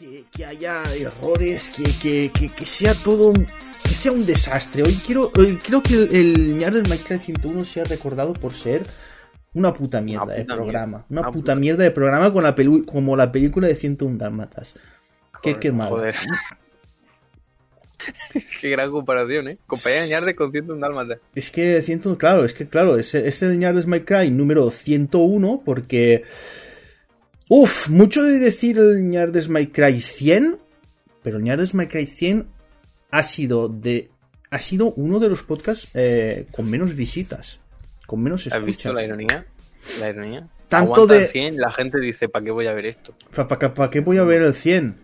que, que haya errores, que, que, que, que sea todo un, que sea un desastre. Hoy quiero, hoy creo que el, el Ñar Minecraft 101 sea recordado por ser una puta mierda Una de puta programa. mierda. Una Una puta puta- mierda de programa con la pelu como la película de 101 Dálmatas. Qué, qué mal. Joder. Qué gran comparación, ¿eh? Compañía de Ñarde con 101 Dálmatas. Es que 100, claro, es que claro, es, es el Ñardes My Cry número 101 porque... Uf, mucho de decir el Ñardes My Cry 100, pero el Ñardes My Cry 100 ha sido de... Ha sido uno de los podcasts eh, con menos visitas, con menos ¿Has visto escuchas. la ironía? La ironía. Tanto Aguanta de- el 100, la gente dice, ¿para qué voy a ver esto? ¿Para qué voy a ver el 100?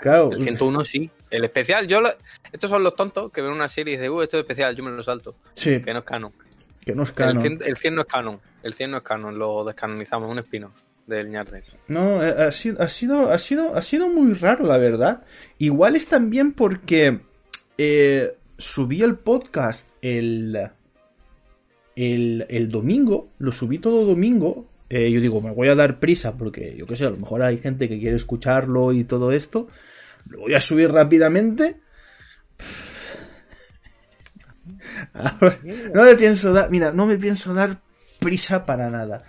Claro, El 101 sí. El especial, yo... lo- Estos son los tontos que ven una serie y dicen, uh, esto es especial, yo me lo salto. sí, Que no es canon. que no es El, canon. 100, el 100 no es canon. El 100 no es canon, lo descanonizamos, un spin-off del. No, eh, ha sido, ha sido, ha sido, ha sido muy raro, la verdad. Igual es también porque eh, subí el podcast el, el, el domingo, lo subí todo domingo. eh, yo digo, me voy a dar prisa porque yo qué sé, a lo mejor hay gente que quiere escucharlo y todo esto. Lo voy a subir rápidamente. No me pienso dar, mira, no me pienso dar prisa para nada.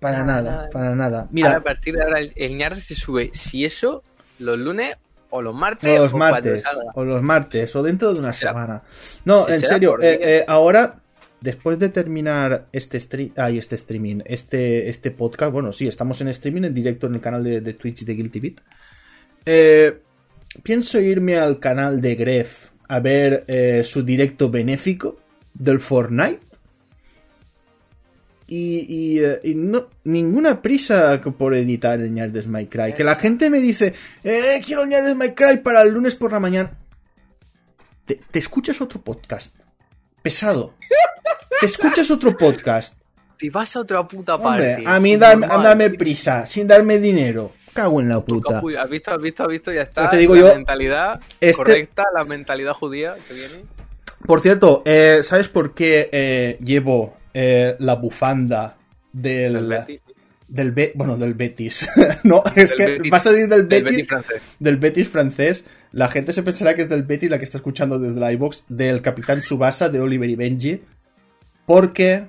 Para Nada, nada, nada. para nada. Ahora, Mira, a partir de ahora, el, el se sube, si eso, los lunes o los martes O los o martes, o los martes, o dentro de una Será- semana. No, en serio, eh, eh, ahora, después de terminar este stream, ay, este streaming, este, este podcast, bueno, sí, estamos en streaming en directo en el canal de, de Twitch de Guilty Beat. Eh, pienso irme al canal de Gref a ver eh, su directo benéfico del Fortnite. Y, y, eh, y no, ninguna prisa por editar el Ñardes My Cry. Que la gente me dice, eh, quiero el Ñardes My Cry para el lunes por la mañana. Te, te escuchas otro podcast. Pesado. Te escuchas otro podcast. Y vas a otra puta Hombre, parte. a mí dame, dame prisa, sin darme dinero. Cago en la puta. ¿Has visto, has visto, has visto? Ya está. Ya te digo la yo, mentalidad este- correcta, la mentalidad judía que viene. Por cierto, eh, ¿sabes por qué eh, llevo eh, la bufanda del, Del Betis. del Be- bueno, del Betis? no, es Del que Betis. va a salir del Del Betis, Betis francés. del Betis francés. La gente se pensará que es del Betis la que está escuchando desde la iBox del Capitán Subasa de Oliver y Benji, porque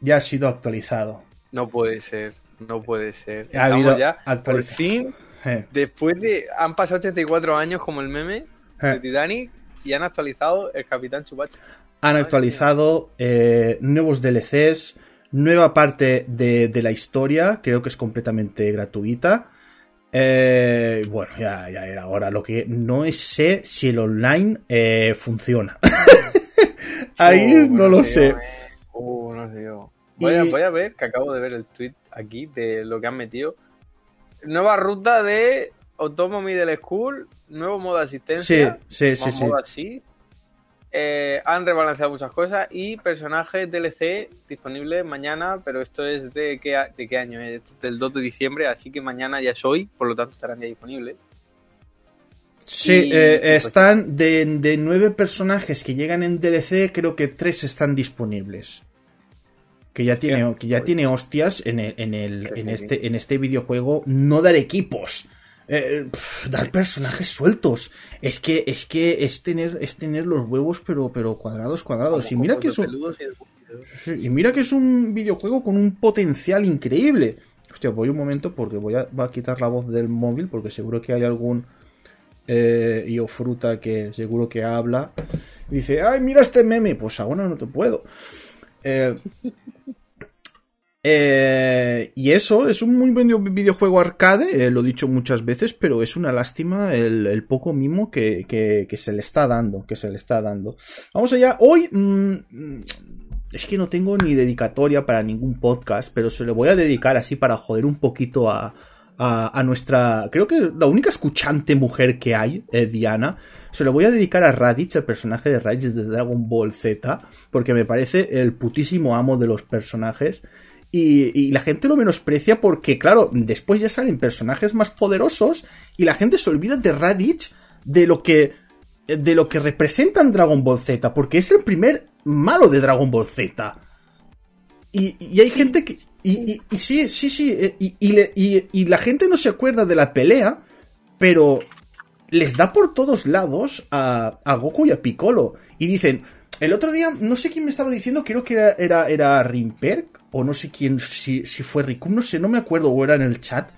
ya ha sido actualizado. No puede ser. No puede ser. Ha habido ya. Por fin, después de. Han pasado 84 años como el meme de. Titanic y han actualizado el Capitán Chubacha. Han actualizado eh, nuevos DLCs, nueva parte de, de la historia, creo que es completamente gratuita. Eh, bueno, ya, ya era hora. Lo que no es- sé si el online eh, funciona. Ahí Uh, no lo sé. Uh, no sé yo. Voy, a, Y- voy a ver, que acabo de ver el tweet aquí de lo que han metido. Nueva ruta de Otomo Middle School, nuevo modo de asistencia. sí, sí, sí. modo así. Eh, han rebalanceado muchas cosas y personajes DLC disponibles mañana, pero esto es de qué, de qué año es, Esto es del 2 de diciembre, así que mañana ya es hoy, por lo tanto estarán ya disponibles. Sí, Y- eh, y pues- están de, de nueve personajes que llegan en DLC, creo que tres están disponibles. Que ya tiene, que ya pues- tiene hostias en, el, en, el- en este, en este videojuego. No dar equipos. Eh, dar personajes sueltos. Es que, es que es tener, es tener los huevos, pero, pero cuadrados, cuadrados. Y mira que es un, y de- Sí, y mira que es un videojuego con un potencial increíble. Hostia, voy un momento porque voy a, voy a quitar la voz del móvil porque seguro que hay algún eh, yo fruta que seguro que habla. Y dice, ay, mira este meme. Pues ahora no te puedo. Eh, eh, y eso, es un muy buen videojuego arcade, eh, lo he dicho muchas veces, pero es una lástima el, poco mimo que, se le está dando, que se le está dando. Vamos allá, hoy mm, mm, es que no tengo ni dedicatoria para ningún podcast, pero se le voy a dedicar así para joder un poquito a, a, a nuestra, creo que la única escuchante mujer que hay, eh, Diana, se lo voy a dedicar a Raditz, el personaje de Raditz de Dragon Ball Z, porque me parece el putísimo amo de los personajes. Y, y la gente lo menosprecia porque, claro, después ya salen personajes más poderosos y la gente se olvida de Raditz, de lo que de lo que representan Dragon Ball Z, porque es el primer malo de Dragon Ball Z. Y, y hay gente que. Y, y- y sí, sí, sí. eh, Y, la gente no se acuerda de la pelea pero les da por todos lados a, a Goku y a Piccolo. Y dicen, el otro día, no sé quién me estaba diciendo, creo que era, era, era Rimperk, o no sé quién, si, si fue Rikum, no sé, no me acuerdo, o era en el chat,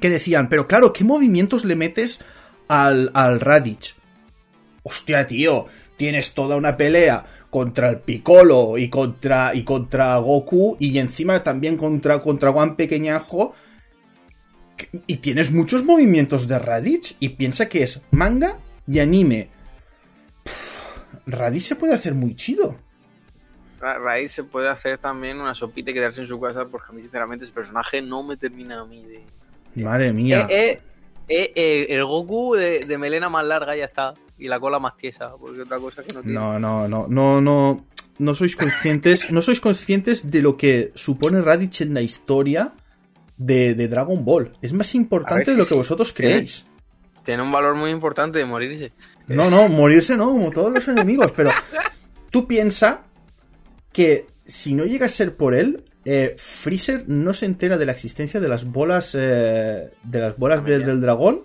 que decían, pero claro, ¿qué movimientos le metes al, al Raditz? Hostia, tío, tienes toda una pelea contra el Piccolo y contra, y contra Goku y encima también contra, contra Juan Pequeñajo. Y tienes muchos movimientos de Raditz y piensa que es manga y anime. Raditz se puede hacer muy chido. Raditz se puede hacer también una sopita y quedarse en su casa porque a mí sinceramente ese personaje no me termina a mí de... Madre mía. Eh, eh, eh, el Goku de, de melena más larga ya está y la cola más tiesa, porque otra cosa que no tiene. No, no, no, no, no. No sois conscientes, no sois conscientes de lo que supone Raditz en la historia de, de Dragon Ball. Es más importante de lo que sí. vosotros creéis. Tiene un valor muy importante de morirse. No, no, morirse no, como todos los enemigos, pero tú piensa que si no llega a ser por él, eh, Freezer no se entera de la existencia de las bolas eh, de las bolas de- del dragón.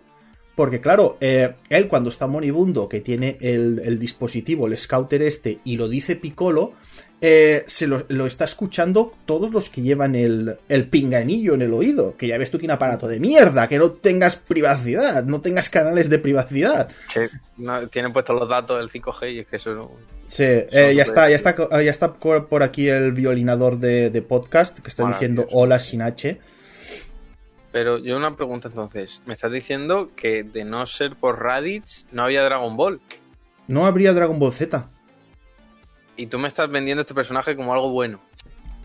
Porque claro, eh, él cuando está moribundo, que tiene el, el dispositivo, el scouter este, y lo dice Piccolo, eh, se lo, lo está escuchando todos los que llevan el, el pinganillo en el oído. Que ya ves tú que un aparato de mierda, que no tengas privacidad, no tengas canales de privacidad. Que no, tienen puestos los datos del 5G y es que eso no... Sí, eh, ya está, ya está, ya está por aquí el violinador de, de podcast que está diciendo hola sin H. Pero yo una pregunta entonces. Me estás diciendo que de no ser por Raditz no había Dragon Ball. No habría Dragon Ball Z. Y tú me estás vendiendo este personaje como algo bueno.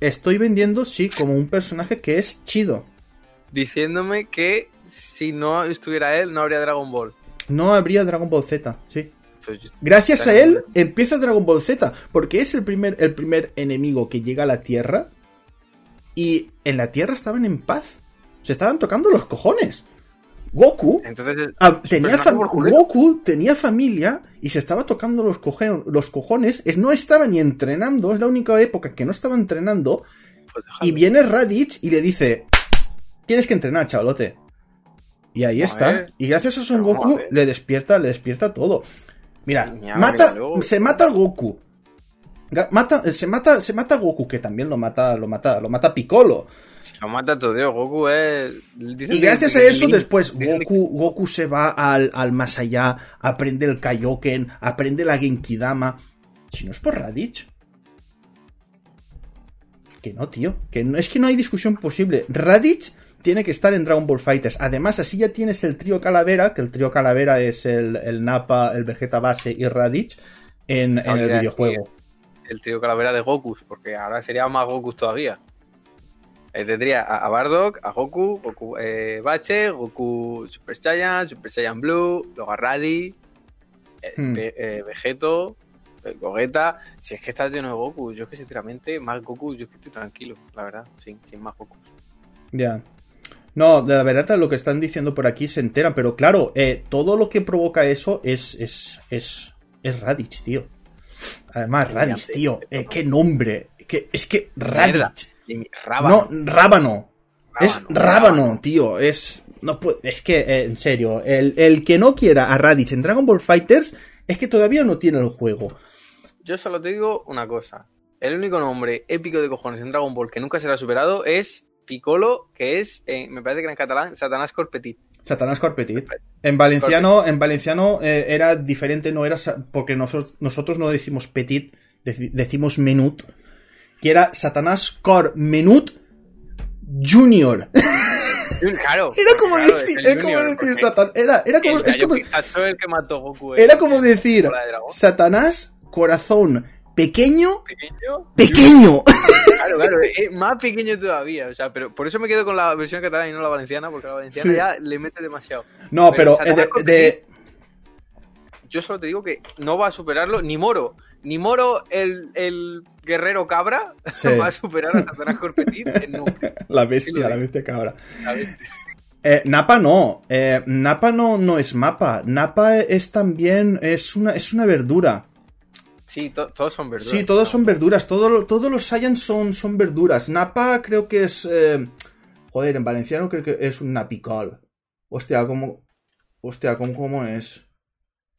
Estoy vendiendo, sí, como un personaje que es chido. Diciéndome que si no estuviera él no habría Dragon Ball. No habría Dragon Ball Z, sí. Gracias a él empieza Dragon Ball Z, porque es el primer, el primer enemigo que llega a la Tierra y en la Tierra estaban en paz. Se estaban tocando los cojones. Goku Entonces, es- Ah, tenía. Goku tenía familia y se estaba tocando los, coje- los cojones. Es, no estaba ni entrenando, es la única época que no estaba entrenando. Pues. Y viene Raditz y le dice: Tienes que entrenar, chavalote. Y ahí a está. ver. Y gracias a Son Goku le despierta, le despierta todo. Mira, mata, se mata a Goku. Mata, se mata, se mata a Goku, que también lo mata, lo mata, lo mata Piccolo. Lo mata todo, tío. Goku es... dicen Y gracias que a eso, después que- Goku, Goku se va al, al más allá, aprende el Kaioken, aprende la Genkidama. Si no es por Raditz. Que no, tío. Que no, es que no hay discusión posible. Raditz tiene que estar en Dragon Ball Fighters. Además, así ya tienes el trío Calavera, que el trío Calavera es el, el Nappa, el Vegeta Base y Raditz en, en el videojuego. el trío calavera de Goku, porque ahora sería más Goku todavía. Eh, tendría a, a Bardock, a Goku, Goku eh, Bache, Goku Super Saiyan, Super Saiyan Blue, luego a Raditz, eh, Hmm. Eh, Vegeto, eh, Gogeta. Si es que está lleno de Goku, yo es que sinceramente, más Goku, yo es que estoy tranquilo, la verdad, sin, sin más Goku. Ya. No, de la verdad lo que están diciendo por aquí se enteran, pero claro, eh, todo lo que provoca eso es, es, es, es Raditz, tío. Además, Raditz, tío, eh, qué nombre. Que, es que. Raditz. No, Rábano. Es Rábano. tío. Es. No puede- es que, eh, en serio, el, el que no quiera a Raditz en Dragon Ball Fighters es que todavía no tiene el juego. Yo solo te digo una cosa. El único nombre épico de cojones en Dragon Ball que nunca será superado es Piccolo, que es, eh, me parece que en catalán, Satanás Corpetit. Satanás Corpetit. En valenciano, en valenciano eh, era diferente, no era porque nosotros, nosotros no decimos petit, deci- decimos menut, que era Satanás Cor Menut Junior. Claro. Era como claro, decir, era como Junior, decir era, era como, el es como, el que mató Goku. era como decir. Satanás Corazón Pequeño, pequeño. pequeño. Claro, claro, es más pequeño todavía. O sea, pero por eso me quedo con la versión catalana y no la valenciana, porque la valenciana Sí. ya le mete demasiado. No, Pero de, de- Yo solo te digo que no va a superarlo ni Moro. Ni Moro, el, el guerrero cabra, Sí. va a superar a Satanás Corpetit nombre. la bestia, la bestia cabra. Eh, Napa no. Eh, Napa no, no es mapa. Napa es también. Es una, es una verdura. Sí, to- todos son verduras. Sí, todos ¿no? son verduras. Todo todos los Saiyans son, son verduras. Napa creo que es. eh, joder, en valenciano creo que es un napicol. Hostia, como. Hostia, ¿cómo, cómo es?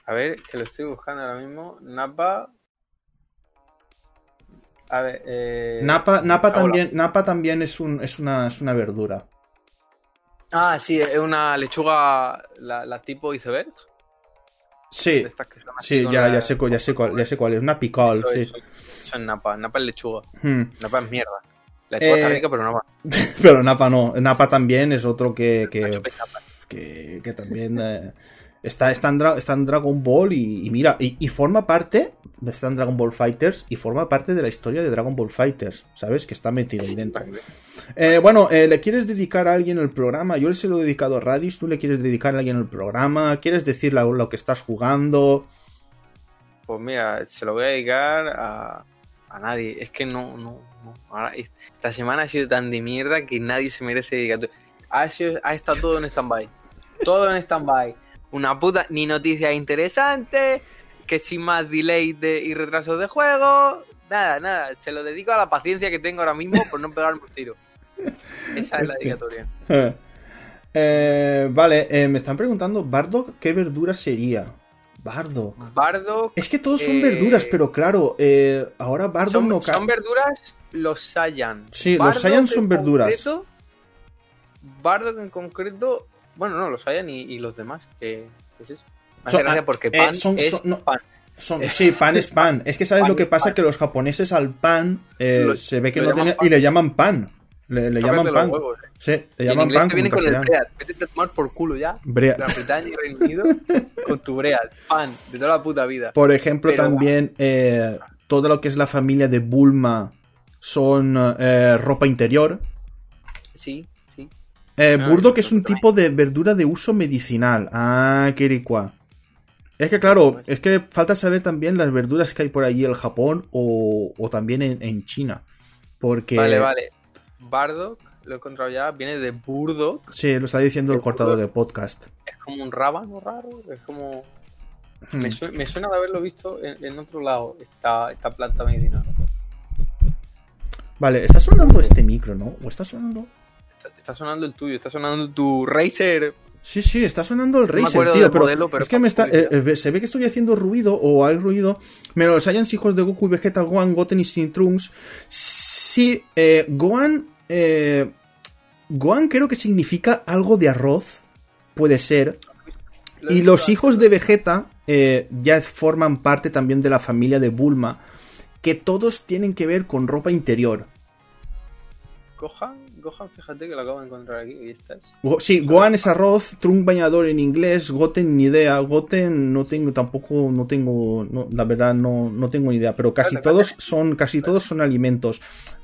A ver, que lo estoy buscando ahora mismo. Napa. A ver, eh... Napa, Napa, también, Napa también es, un, es, una, es una verdura. Ah, sí, es una lechuga, la, la tipo iceberg. Sí, sí, ya, ya, sé, ya, sé cuál, ya sé cuál es. Una pical, Eso, sí. eso, eso es napa. Napa es lechuga. Hmm. Napa es mierda. La lechuga está Eh, rica, pero napa. Pero Napa no. Napa también es otro que, que, que, que también eh, está, está, en Dra- está en Dragon Ball y, y mira, y, y forma parte, está en Dragon Ball Fighters y forma parte de la historia de Dragon Ball Fighters, ¿sabes? Que está metido ahí dentro. Eh, bueno, eh, ¿le quieres dedicar a alguien el programa? Yo se lo he dedicado a Radis, ¿tú le quieres dedicar a alguien el programa? ¿Quieres decirle lo, lo que estás jugando? Pues mira, se lo voy a dedicar a, a nadie. Es que no, no, no. Ahora, esta semana ha sido tan de mierda que nadie se merece dedicar. Ha, sido- ha estado todo en stand-by. Todo en stand-by. Una puta, ni noticias interesantes, que sin más delay de, y retrasos de juego. Nada, nada. Se lo dedico a la paciencia que tengo ahora mismo por no pegarme un tiro. Esa es la dedicatoria. Eh, vale, eh, me están preguntando, Bardock, ¿qué verdura sería? Bardock. Bardock. Es que todos son Eh, verduras, pero claro, eh, ahora Bardock Son, no cae. son verduras los Saiyan. Sí, los Saiyan son verduras. concreto- Bardock en concreto. Bueno, no, los Saiyan y, y los demás. Que, ¿qué es eso? Son- gracia ah, porque eh, pan son- es son- no. pan. Sí, pan es pan. Es que sabes Pan lo que pasa pan. que los japoneses al pan eh, Lo- se ve que no pan. y le llaman pan. Le, llaman pan. huevos, eh. Sí, le llaman pan te viene con el bread. Vete a tomar por culo ya. Bread. Gran Bretaña y Reino Unido con tu bread. Pan de toda la puta vida. Por ejemplo, Pero- también eh, todo lo que es la familia de Bulma son eh, ropa interior. Sí. Eh, Ah, Burdock yo es un tipo de verdura de uso medicinal. Ah, quericua. Es que claro, Pues- es que falta saber también las verduras que hay por allí en Japón o, o también en, en China. Porque... Vale, vale. Bardock, lo he encontrado ya, viene de Burdock. Sí, lo está diciendo el El cortador de podcast. Es como un rábano raro. Es como. Hmm. Me, sue- me suena de haberlo visto en, en otro lado, esta, esta planta medicinal. Vale, está sonando este micro, ¿no? ¿O está sonando? Está, sonando el tuyo, está sonando tu Razer. Sí, sí, está sonando el Razer, tío, pero, modelo, pero es que me está, eh, eh, se ve que estoy haciendo ruido o hay ruido. Pero los Saiyans hijos de Goku, Vegeta, Gohan, Goten y Sin Trunks. Sí, eh, Gohan, eh, Gohan creo que significa algo de arroz, puede ser. Y los hijos de Vegeta eh, ya forman parte también de la familia de Bulma, que todos tienen que ver con ropa interior. Gohan, Gohan, fíjate que lo acabo de encontrar aquí. Ahí estás. Go- Sí, Gohan es arroz, Trunk bañador en inglés, Goten ni idea, Goten no tengo tampoco, no tengo, no, la verdad no, no tengo ni idea, pero casi todos son, casi todos son alimentos.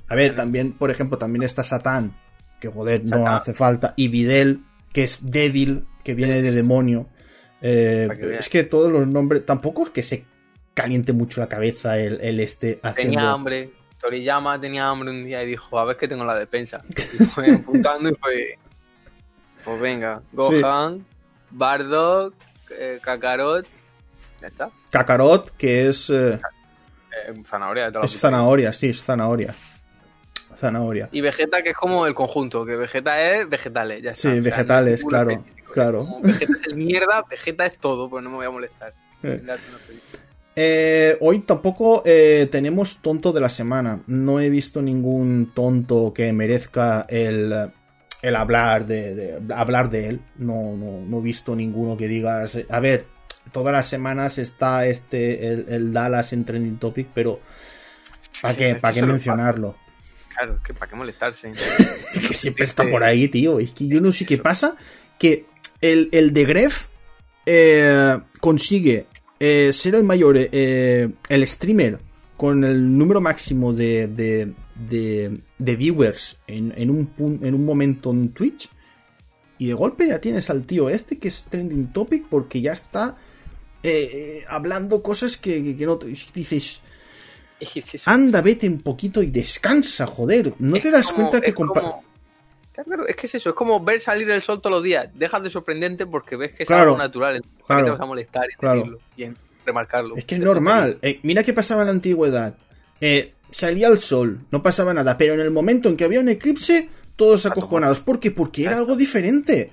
A ver, también, por ejemplo, también está Satán, que joder, no Satán. hace falta, y Videl, que es débil, que viene de demonio. Eh, que es que todos los nombres, tampoco es que se caliente mucho la cabeza el, el este haciendo... Tenía hambre. Toriyama tenía hambre un día y dijo, a ver que tengo la despensa. Y fue apuntando y fue... Pues venga, Gohan, Bardock, eh, Kakarot... Ya está. Kakarot, que es... eh, Eh, zanahoria de toda es zanahoria, sí, es zanahoria. Zanahoria. Y Vegeta, que es como el conjunto, que Vegeta es vegetales, ya está. Sí, O sea, vegetales, no claro, específico. claro. Como Vegeta es el mierda, Vegeta es todo, pues no me voy a molestar. Eh. Hoy tampoco eh, tenemos tonto de la semana. No he visto ningún tonto que merezca el, el hablar de, de- hablar de él. No, no, no he visto ninguno que digas. A ver, todas las semanas está este el, el Dallas en trending topic, pero ¿para qué, para qué mencionarlo? Claro, es que para qué molestarse. que siempre está por ahí, tío. Es que yo no sé qué pasa. Que el, el de Gref eh, consigue eh, ser el mayor, eh, el streamer con el número máximo de, de, de, de viewers en, en, un, en un momento en Twitch. Y de golpe ya tienes al tío este que es trending topic porque ya está eh, eh, hablando cosas que, que- que no te- dices. Anda, vete un poquito y descansa, joder. ¿No Es te das como- cuenta que como- Claro, es que es eso, es como ver salir el sol todos los días. Dejas de sorprendente porque ves que es Claro, algo natural. ¿Para claro, te vas a molestar claro. y en remarcarlo? Es que es normal. Eh, mira qué pasaba en la antigüedad. Eh, salía el sol, no pasaba nada. Pero en el momento en que había un eclipse, todos acojonados. ¿Por qué? Porque era algo diferente.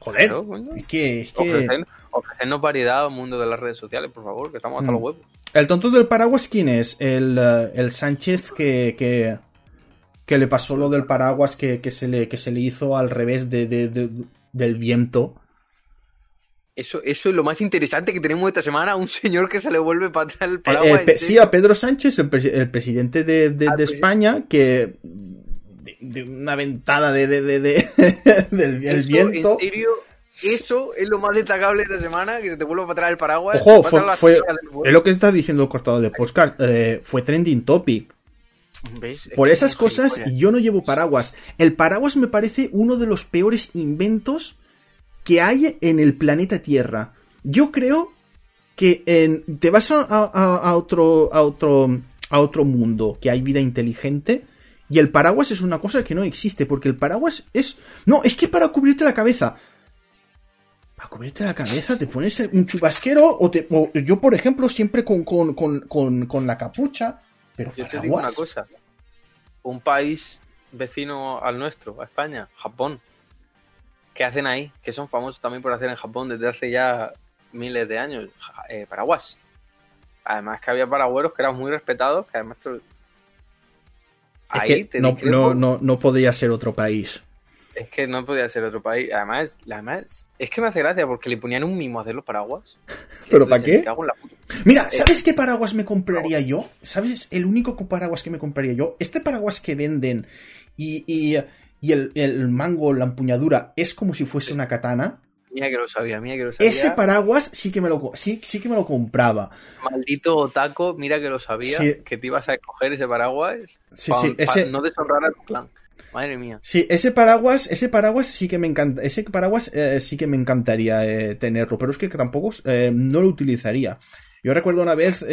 Joder, coño. es que, es que ofrecernos variedad al mundo de las redes sociales, por favor, que estamos hasta Mm. los huevos. el tonto del paraguas quién es? El, eh, el Sánchez que, que que le pasó lo del paraguas que, que se le que se le hizo al revés de, de- de- del viento. Eso, eso es lo más interesante que tenemos esta semana, un señor que se le vuelve para atrás el Eh, paraguas. eh, sí, a Pedro Sánchez, el, presi- el presidente de, de- Ah, pues- España, que de, una ventada de, de- de- de- del del Eso, viento. En serio, eso es lo más destacable de esta semana, que se te vuelva para atrás el paraguas. Ojo, fue, fue- es lo que está diciendo el cortado de podcast. eh, fue trending topic. Por esas cosas yo no llevo paraguas. El paraguas me parece uno de los peores inventos que hay en el planeta Tierra. Yo creo que en- te vas a, a- a otro, a, otro, a otro mundo que hay vida inteligente y el paraguas es una cosa que no existe porque el paraguas es... No, es que para cubrirte la cabeza. Para cubrirte la cabeza te pones un chubasquero o, te, o yo por ejemplo siempre con, con, con, con la capucha. Pero Yo te digo una cosa. Un país vecino al nuestro, a España, Japón. ¿Qué hacen ahí? Que son famosos también por hacer en Japón desde hace ya miles de años. Eh, paraguas. Además que había paragüeros que eran muy respetados, que además... Es Ahí que te no, no, no, no podría ser otro país. Es que no podía ser otro país. Además, además, es que me hace gracia porque le ponían un mimo a hacer los paraguas. ¿Pero para qué? la puta. Mira, ¿sabes qué paraguas me compraría yo? ¿Sabes el único paraguas que me compraría yo? Este paraguas que venden y, y, y el, el mango, la empuñadura, es como si fuese una katana. Mía que lo sabía, mía que lo sabía. Ese paraguas sí que me lo, sí, sí que me lo compraba. Maldito otaco, mira que lo sabía, Sí. que te ibas a escoger ese paraguas Sí, pa- sí, pa ese, no deshonrar a tu clan. Madre mía. sí, ese paraguas, ese paraguas sí que me encanta, ese paraguas eh, sí que me encantaría eh, tenerlo, pero es que tampoco eh, no lo utilizaría. Yo recuerdo una vez,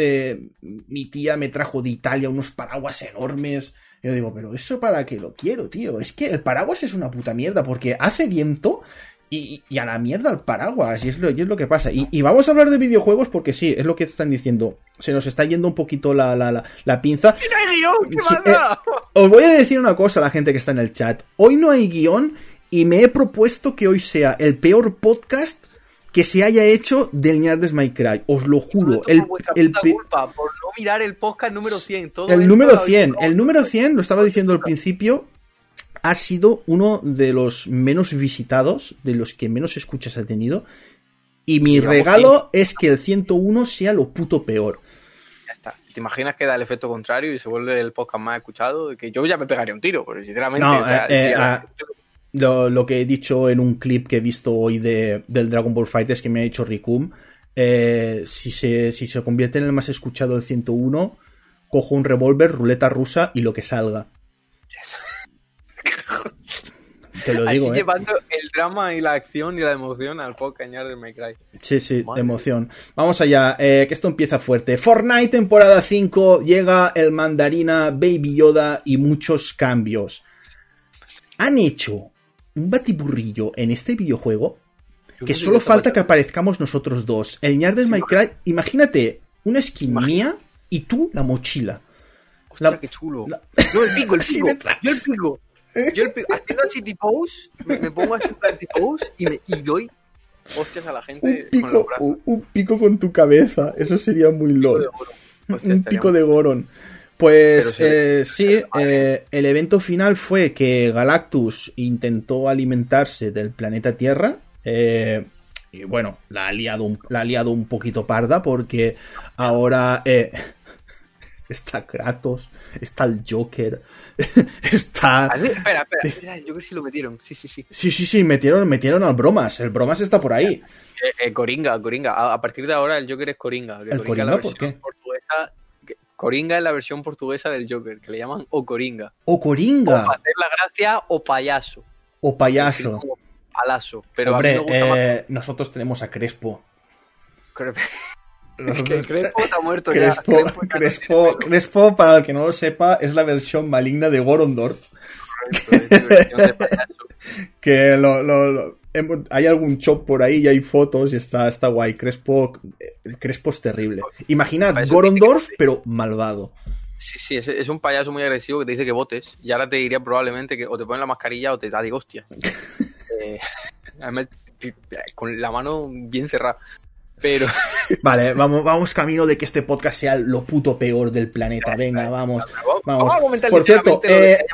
mi tía me trajo de Italia unos paraguas enormes. Yo digo, pero eso para qué lo quiero, tío. Es que el paraguas es una puta mierda porque hace viento y, y a la mierda el paraguas. Y es lo, y es lo que pasa. Y, y vamos a hablar de videojuegos porque sí, es lo que están diciendo. Se nos está yendo un poquito la, la, la, la pinza. ¡Si no hay guion! ¿Qué Sí, da? Os voy a decir una cosa a la gente que está en el chat. Hoy no hay guion y me he propuesto que hoy sea el peor podcast que se haya hecho del Ñardes My Cry. Os lo juro. El, el culpa, por no mirar el podcast número 100. Todo el número lo habéis 100. probado. El número 100, lo estaba diciendo al principio, ha sido uno de los menos visitados, de los que menos escuchas ha tenido. Y mi Digamos regalo es que el 101 sea lo puto peor. Ya está. ¿Te imaginas que da el efecto contrario y se vuelve el podcast más escuchado? Que yo ya me pegaría un tiro, pero sinceramente. No, o sea, eh, si a la eh, Lo, lo que he dicho en un clip que he visto hoy de, del Dragon Ball Fighters que me ha hecho Rikum, eh, si, se, si se convierte en el más escuchado del 101, cojo un revólver, ruleta rusa y lo que salga. Te lo Así digo, ¿eh? llevando el drama y la acción y la emoción al de My Cry. Sí, sí, Madre emoción. Vamos allá, eh, que esto empieza fuerte. Fortnite temporada 5, llega el mandarina, Baby Yoda y muchos cambios. Han hecho un batiburrillo en este videojuego que solo falta que aparezcamos nosotros dos. El Ñardes My Cry, imagínate una skin mía y tú la mochila. Hostia, La- qué chulo. la- Yo el pico, el pico. Yo el pico. Yo el. Haciendo así pose, me, me pongo así pose y, me, y doy hostias a la Un gente con los pico, brazos. un, un pico con tu cabeza, eso sería muy lol. Hostia, un pico de Goron. Pues Pero sí. eh, sí, eh, el evento final fue que Galactus intentó alimentarse del planeta Tierra. eh, y bueno, la ha, liado un, la ha liado un poquito parda porque ahora eh, está Kratos, está el Joker, está... Espera, espera, espera, yo creo que sí lo metieron. Sí, sí, sí. Sí, sí, sí, metieron, metieron al Bromas. El Bromas está por ahí. Eh, eh, Coringa, Coringa. A, a partir de ahora el Joker es Coringa. ¿El Coringa por qué? Portuguesa, Coringa es la versión portuguesa del Joker, que le llaman o Coringa. O O Coringa, para hacer la gracia o payaso. o payaso. Palazo. Pero a Hombre, mí me gusta más eh, nosotros tenemos a Crespo. Crespo. Nosotros- Que Crespo está muerto ya. Crespo, Crespo ya Crespo. Crespo, para el que no lo sepa, es la versión maligna de payaso. Que lo, lo- lo- hemos- hay algún shop por ahí y hay fotos y está, está guay. Crespo, eh, Crespo es terrible. Imaginad Gorondorf, pero malvado. Sí, sí, es, es un payaso muy agresivo que te dice que votes. Y ahora te diría probablemente que o te ponen la mascarilla o te da de hostia. Eh, además, con la mano bien cerrada. Pero. Vale, vamos, vamos camino de que este podcast sea lo puto peor del planeta. Venga, vamos. Vamos. Por cierto, eh,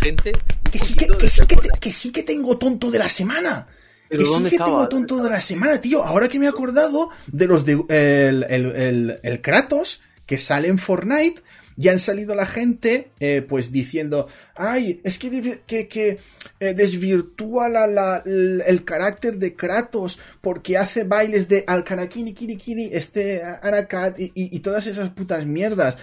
que, sí que, que, sí que, que sí que tengo tonto de la semana. Que sí que tengo tonto de la semana, tío. Ahora que me he acordado de los de el, el, el, el Kratos que sale en Fortnite ya han salido la gente eh, pues diciendo, ay, es que, que, que eh, desvirtúa la, la, el carácter de Kratos porque hace bailes de Alkanakini, Kiri, Kiri, este Anakat y, y, y, todas esas putas mierdas.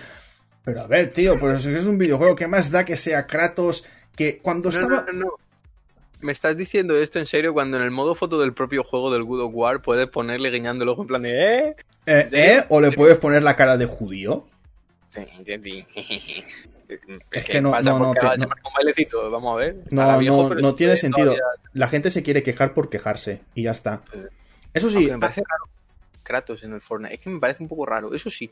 Pero a ver, tío, pues es un videojuego, ¿qué más da que sea Kratos que cuando no, estaba... No, no, ¿Me estás diciendo esto en serio cuando en el modo foto del propio juego del Good of War puedes ponerle guiñando el ojo en plan de ¿eh? ¿Eh? ¿Eh? ¿O le puedes poner la cara de judío? Es que no, no, no, te, no. Un bailecito, vamos a ver. No, viejo, no, no tiene sentido. La gente se quiere quejar por quejarse y ya está. Eso sí. Me parece raro. Kratos en el Fortnite. Es que me parece un poco raro. Eso sí.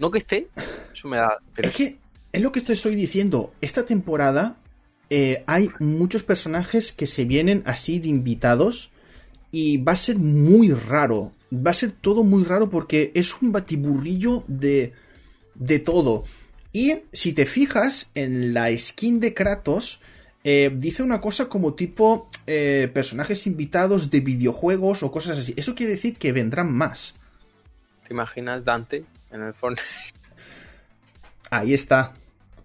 No que esté. Eso me da. Pero es que es lo que te estoy diciendo. Esta temporada eh, hay muchos personajes que se vienen así de invitados y va a ser muy raro. Va a ser todo muy raro porque es un batiburrillo de de todo. Y si te fijas en la skin de Kratos, eh, dice una cosa como tipo eh, personajes invitados de videojuegos o cosas así. Eso quiere decir que vendrán más. ¿Te imaginas Dante en el Fortnite? Ahí está.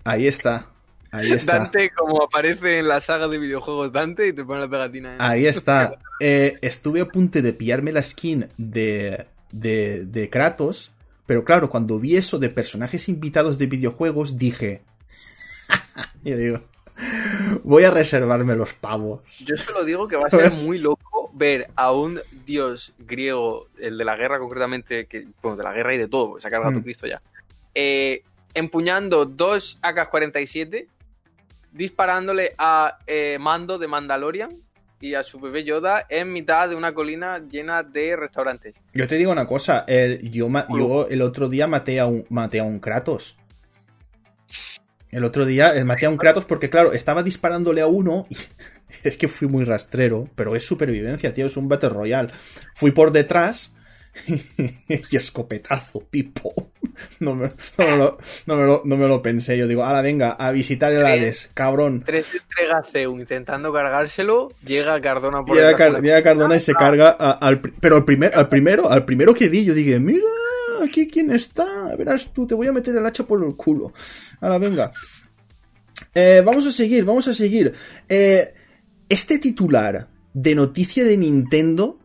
Ahí está. Ahí está. Dante, como aparece en la saga de videojuegos Dante y te pone la pegatina. En... Ahí está. Eh, estuve a punto de pillarme la skin de, de, de Kratos pero claro, cuando vi eso de personajes invitados de videojuegos, dije. Yo digo. Voy a reservarme los pavos. Yo solo digo que va a ser muy loco ver a un dios griego, el de la guerra concretamente, que, bueno, de la guerra y de todo, se ha cargado mm. Cristo ya, eh, empuñando dos AK-47, disparándole a eh, Mando de Mandalorian y a su bebé Yoda en mitad de una colina llena de restaurantes. Yo te digo una cosa, el, yo, yo, el otro día maté a un, maté a un Kratos. El otro día eh, maté a un Kratos porque, claro, estaba disparándole a uno y es que fui muy rastrero, pero es supervivencia, tío, es un Battle Royale. Fui por detrás y escopetazo, pipo. No me, no, me lo, no, me lo, no me lo pensé. Yo digo, ahora venga, a visitar el Hades, cabrón. Tres entregas Zeus intentando cargárselo, llega Cardona por Llega, Car llega Cardona y se carga a, al. Pero al, primer, al primero, al primero que vi, yo dije, mira, aquí quién está. Verás tú, te voy a meter el hacha por el culo. Ahora venga. Eh, vamos a seguir, vamos a seguir. Eh, este titular de noticia de Nintendo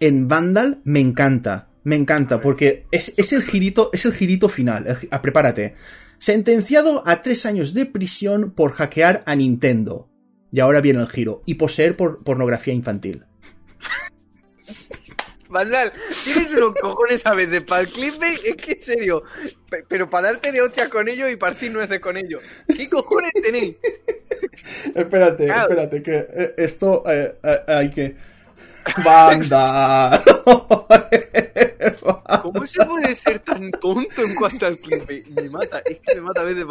en Vandal me encanta. Me encanta, porque es, es, el girito, es el girito final. El, ah, prepárate. Sentenciado a tres años de prisión por hackear a Nintendo. Y ahora viene el giro. Y poseer por pornografía infantil. Vandal, tienes unos cojones a veces para el clickbait, es que en serio, pero para darte de hostia con ellos y partir nueces con ellos. ¿Qué cojones tenéis? espérate, claro. espérate, que eh, esto eh, eh, hay que Banda. ¿Cómo se puede ser tan tonto en cuanto al clip? Me mata, es que me mata a veces.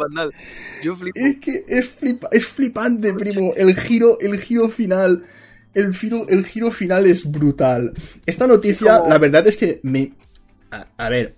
Yo flipo. Es que es, flipa, es flipante, primo. El giro, el giro final. El giro, el giro final es brutal. Esta noticia, la verdad es que me. A, a ver,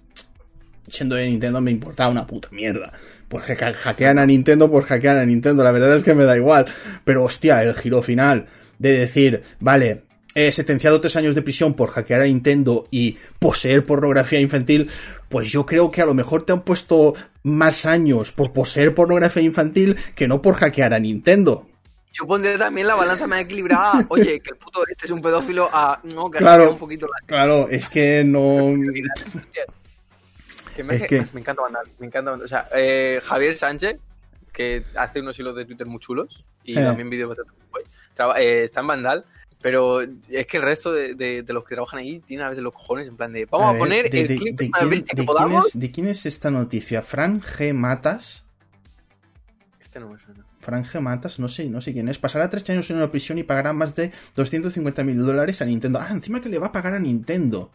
siendo de Nintendo me importaba una puta mierda. Porque hackean a Nintendo, por hackean a Nintendo. La verdad es que me da igual. Pero hostia, el giro final de decir, vale, eh, sentenciado tres años de prisión por hackear a Nintendo y poseer pornografía infantil, pues yo creo que a lo mejor te han puesto más años por poseer pornografía infantil que no por hackear a Nintendo. Yo pondré también la balanza más equilibrada. Oye, que el puto este es un pedófilo a no, que claro, un poquito la... Claro, es que no. que me, es que... me encanta mandar, me encanta mandar. O sea, eh, Javier Sánchez, que hace unos hilos de Twitter muy chulos y eh. también vídeos bastante eh, está en Vandal pero es que el resto de, de, de, los que trabajan ahí tienen a veces los cojones en plan de vamos a, ver, a poner de, el clip de, que podamos. Quién es, ¿De quién es esta noticia? ¿Fran G. Matas? Este no me suena. Fran G. Matas, no sé, no sé quién es. Pasará tres años en una prisión y pagará más de 250 mil dólares a Nintendo. Ah, encima que le va a pagar a Nintendo.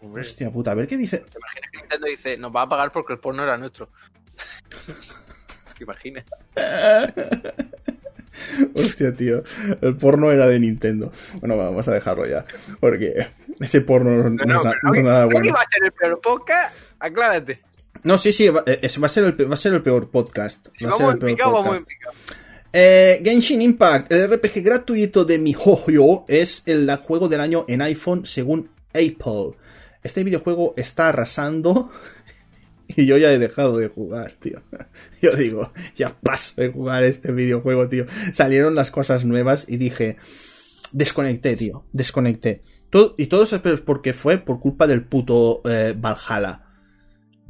Hombre. Hostia puta, a ver qué dice. ¿Te imaginas que Nintendo dice, nos va a pagar porque el porno era nuestro? ¿Te imaginas? Hostia, tío. El porno era de Nintendo. Bueno, vamos a dejarlo ya. Porque ese porno no, no, no, no es nada bueno. va a ser el peor podcast? Aclárate. No, sí, sí, va, eh, va, a, ser el, va a ser el peor podcast. Si va a ser el peor picado, podcast. Eh, Genshin Impact, el RPG gratuito de MiHoYo, es el juego del año en iPhone según Apple. Este videojuego está arrasando y yo ya he dejado de jugar, tío. Yo digo, ya paso de jugar este videojuego, tío. Salieron las cosas nuevas y dije, desconecté, tío, desconecté. Todo, y todo eso es porque fue por culpa del puto eh, Valhalla.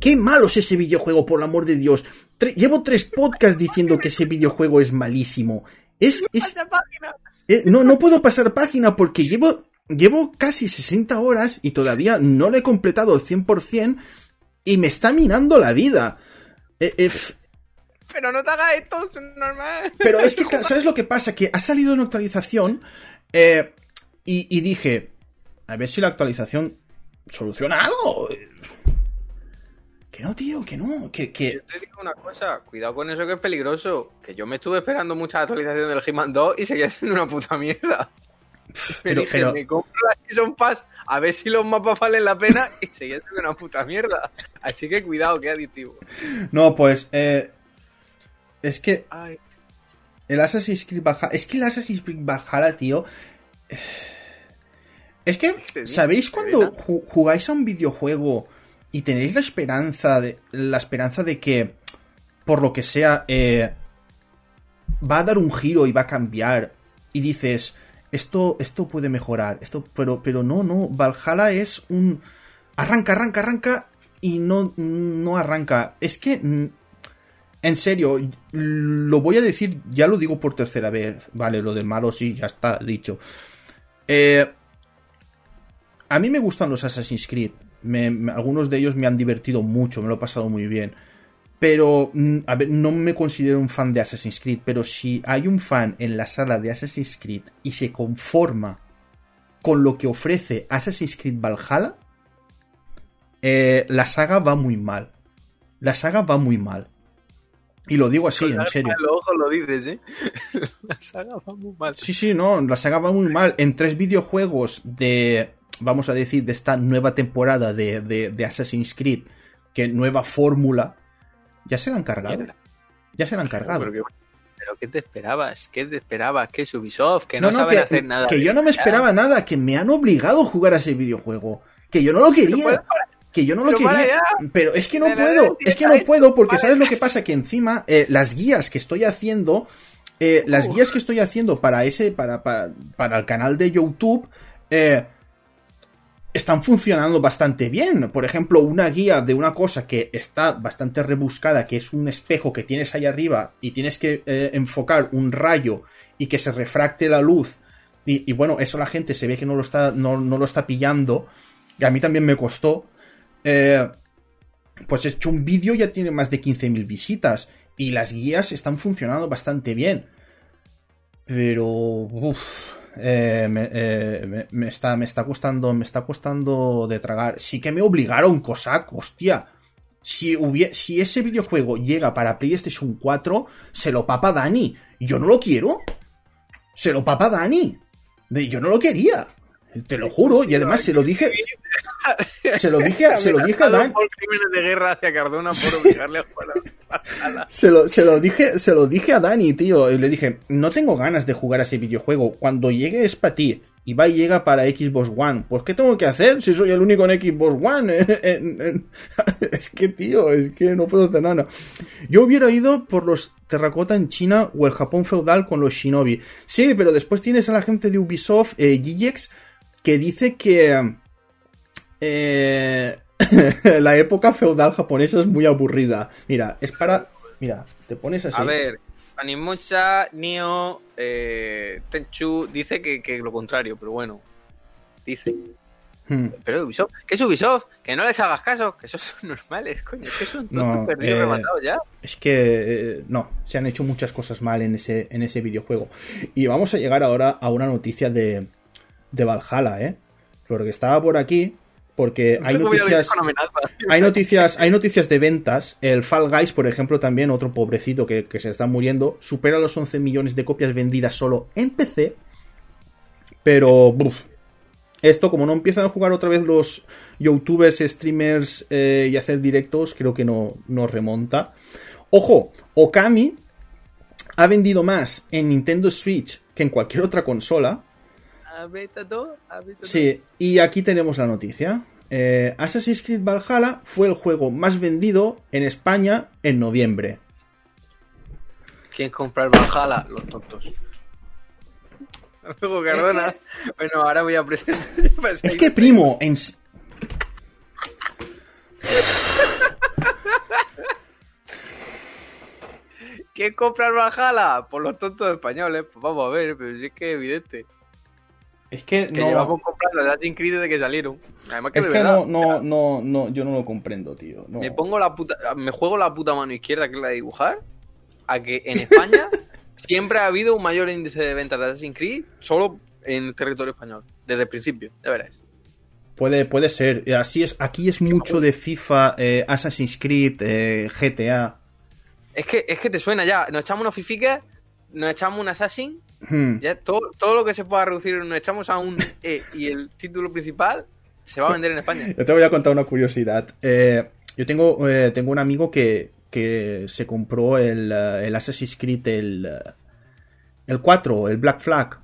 ¡Qué malo es ese videojuego, por el amor de Dios! Tre llevo tres podcasts diciendo que ese videojuego es malísimo. Es. es eh, no, no puedo pasar página porque llevo. Llevo casi 60 horas y todavía no lo he completado al 100% y me está minando la vida. Eh, eh, Pero no te hagas esto, es normal. pero es que, ¿sabes lo que pasa? Que ha salido una actualización eh, y, y dije, a ver si la actualización soluciona algo. Que no, tío, que no, que... que... Yo te digo una cosa, cuidado con eso que es peligroso. Que yo me estuve esperando muchas actualizaciones del Hitman 2 y seguía siendo una puta mierda. Pero, pero- me compro la Season Pass a ver si los mapas valen la pena y seguía siendo una puta mierda. Así que cuidado, que adictivo. No, pues... Eh, es que Ay, el Assassin's Creed Valhalla... Es que el Assassin's Creed Valhalla, tío... Es que, ¿sabéis cuando ju- jugáis a un videojuego y tenéis la esperanza de, la esperanza de que, por lo que sea, eh, va a dar un giro y va a cambiar y dices, esto, esto puede mejorar, esto, pero, pero no, no, Valhalla es un... Arranca, arranca, arranca y no, no arranca. Es que, en serio, lo voy a decir, ya lo digo por tercera vez, vale, lo del malo sí, ya está dicho. Eh, a mí me gustan los Assassin's Creed. Algunos de ellos me han divertido mucho, me lo he pasado muy bien. Pero, mm, a ver, no me considero un fan de Assassin's Creed, pero si hay un fan en la sala de Assassin's Creed y se conforma con lo que ofrece Assassin's Creed Valhalla, eh, la saga va muy mal. La saga va muy mal. Y lo digo así, en serio. ojos lo dices, ¿eh? la saga va muy mal. Sí, sí, no, la saga va muy mal. En tres videojuegos de, vamos a decir, de esta nueva temporada de, de, de Assassin's Creed, que nueva fórmula, ya se la han cargado. Mierda. Ya se la han cargado. Pero, qué, pero ¿qué te esperabas? ¿Qué te esperabas? ¿Qué es Ubisoft? Que no, No, no, saben que, hacer nada. que yo no me esperaba nada, que me han obligado a jugar a ese videojuego. Que yo no lo quería. Que yo no lo quería. Pero es que no puedo. Es que no puedo porque. ¿sabes lo que pasa? Que encima eh, las guías que estoy haciendo... eh, las guías que estoy haciendo para ese... Para, para, para el canal de YouTube... eh, están funcionando bastante bien. Por ejemplo, una guía de una cosa que está bastante rebuscada, que es un espejo que tienes ahí arriba y tienes que eh, enfocar un rayo y que se refracte la luz. Y, bueno, eso la gente se ve que no lo está, no, no lo está pillando. Y a mí también me costó. Eh, pues he hecho un vídeo, ya tiene más de 15.000 visitas. Y las guías están funcionando bastante bien. Pero. Eh, me, eh, me- me está, me está costando. Me está costando de tragar. Sí que me obligaron, Cossack, hostia. Si, hubie- si ese videojuego llega para PlayStation 4, se lo papa Dani. Yo no lo quiero. Se lo papa Dani. De, yo no lo quería. Te lo juro. Y además se lo dije. Se lo dije, se lo dije a Dani. por crímenes de guerra hacia Cardona por obligarle a jugar Se lo, se lo dije, se lo dije a Dani, tío. Y le dije, no tengo ganas de jugar a ese videojuego. Cuando llegue es para ti. Y va y llega para Xbox One. Pues ¿qué tengo que hacer si soy el único en Xbox One? Es que, tío, es que no puedo hacer nada. Yo hubiera ido por los terracota en China o el Japón feudal con los shinobi. Sí, pero después tienes a la gente de Ubisoft, eh, que dice que... eh, la época feudal japonesa es muy aburrida. Mira, es para... Mira, te pones así. A ver, Animucha, Nio, eh, Tenchu, dice que, que lo contrario, pero bueno. Dice. Hmm. Pero Ubisoft, ¿qué es Ubisoft? Que no les hagas caso, que esos son normales, coño, es que son todos No, perdidos eh, rematados ya. Es que eh, no, se han hecho muchas cosas mal en ese, en ese videojuego. Y vamos a llegar ahora a una noticia de, de Valhalla, ¿eh? Porque estaba por aquí Porque hay noticias, hay noticias, hay noticias de ventas. El Fall Guys, por ejemplo, también, otro pobrecito que, se está muriendo, supera los 11 millones de copias vendidas solo en PC. Pero, esto, como no empiezan a jugar otra vez los youtubers, streamers eh, y hacer directos, creo que no, no remonta. Ojo, Okami ha vendido más en Nintendo Switch que en cualquier otra consola. Sí, y aquí tenemos la noticia. Eh, Assassin's Creed Valhalla fue el juego más vendido en España en noviembre. ¿Quién compra el Valhalla? Los tontos. Luego Cardona. Bueno, ahora voy a presentar. Es que, primo, en... ¿Quién compra el Valhalla? Por los tontos españoles. Pues vamos a ver, pero es que es evidente. Es que, que no. llevamos comprando Assassin's Creed desde que salieron. Además que es que no, no, no, no, yo no lo comprendo, tío. Me pongo la puta, me juego la puta mano izquierda que es la de dibujar, a que en España siempre ha habido un mayor índice de ventas de Assassin's Creed solo en el territorio español, desde el principio, ya verás. Puede, puede ser. Así es, aquí es mucho de FIFA, eh, Assassin's Creed, eh, GTA. Es que, es que te suena ya. Nos echamos unos fificas, nos echamos un Assassin Hmm. Ya todo, todo lo que se pueda reducir nos echamos a un E y el título principal se va a vender en España. Yo te voy a contar una curiosidad. Eh, yo tengo, eh, tengo un amigo que, que se compró el, eh, el Assassin's Creed, el, el 4, el Black Flag.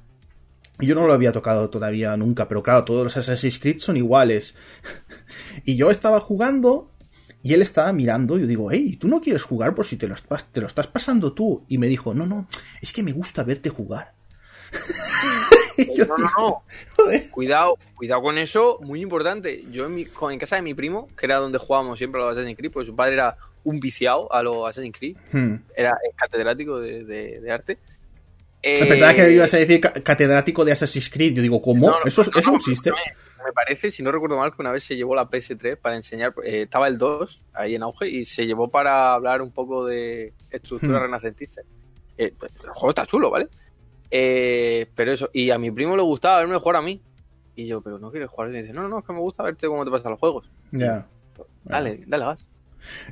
Yo no lo había tocado todavía nunca, pero claro, todos los Assassin's Creed son iguales. y yo estaba jugando y él estaba mirando, y yo digo, hey, ¿tú no quieres jugar por si te lo, te lo estás pasando tú? Y me dijo, no, no, es que me gusta verte jugar. no, no, no. Cuidado, cuidado con eso, muy importante. Yo en, mi, en, casa de mi primo, que era donde jugábamos siempre a los Assassin's Creed, porque su padre era un viciado a los Assassin's Creed, hmm. era catedrático de, arte. Pensaba que ibas a decir catedrático de Assassin's Creed. Yo digo, ¿cómo? ¿Eso, ¿eso existe? Me parece, si no recuerdo mal, que una vez se llevó la PS3 para enseñar, eh, estaba el 2 ahí en auge y se llevó para hablar un poco de estructura hmm. renacentista. Eh, pues, el juego está chulo, ¿vale? Eh, pero eso, y a mi primo le gustaba verme jugar a mí. Y yo, pero no quieres jugar. Y dice, no, no, es que me gusta verte cómo te pasan los juegos. Ya. Pues, dale, dale, vas.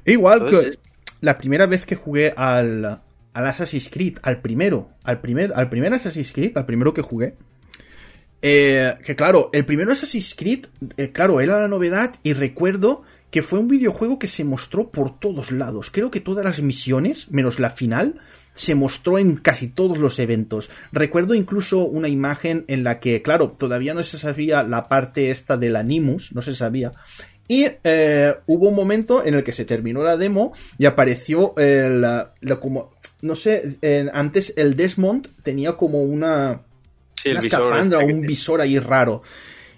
Igual que la primera vez que jugué al, al Assassin's Creed, al primero, al primer, al primer Assassin's Creed, al primero que jugué, eh, que claro, el primero Assassin's Creed, eh, claro, era la novedad y recuerdo que fue un videojuego que se mostró por todos lados. Creo que todas las misiones, menos la final, se mostró en casi todos los eventos. Recuerdo incluso una imagen en la que, claro, todavía no se sabía la parte esta del Animus, no se sabía. Y eh, hubo un momento en el que se terminó la demo y apareció el, como, no sé, antes el Desmond tenía como una una escafandra este o un visor ahí raro.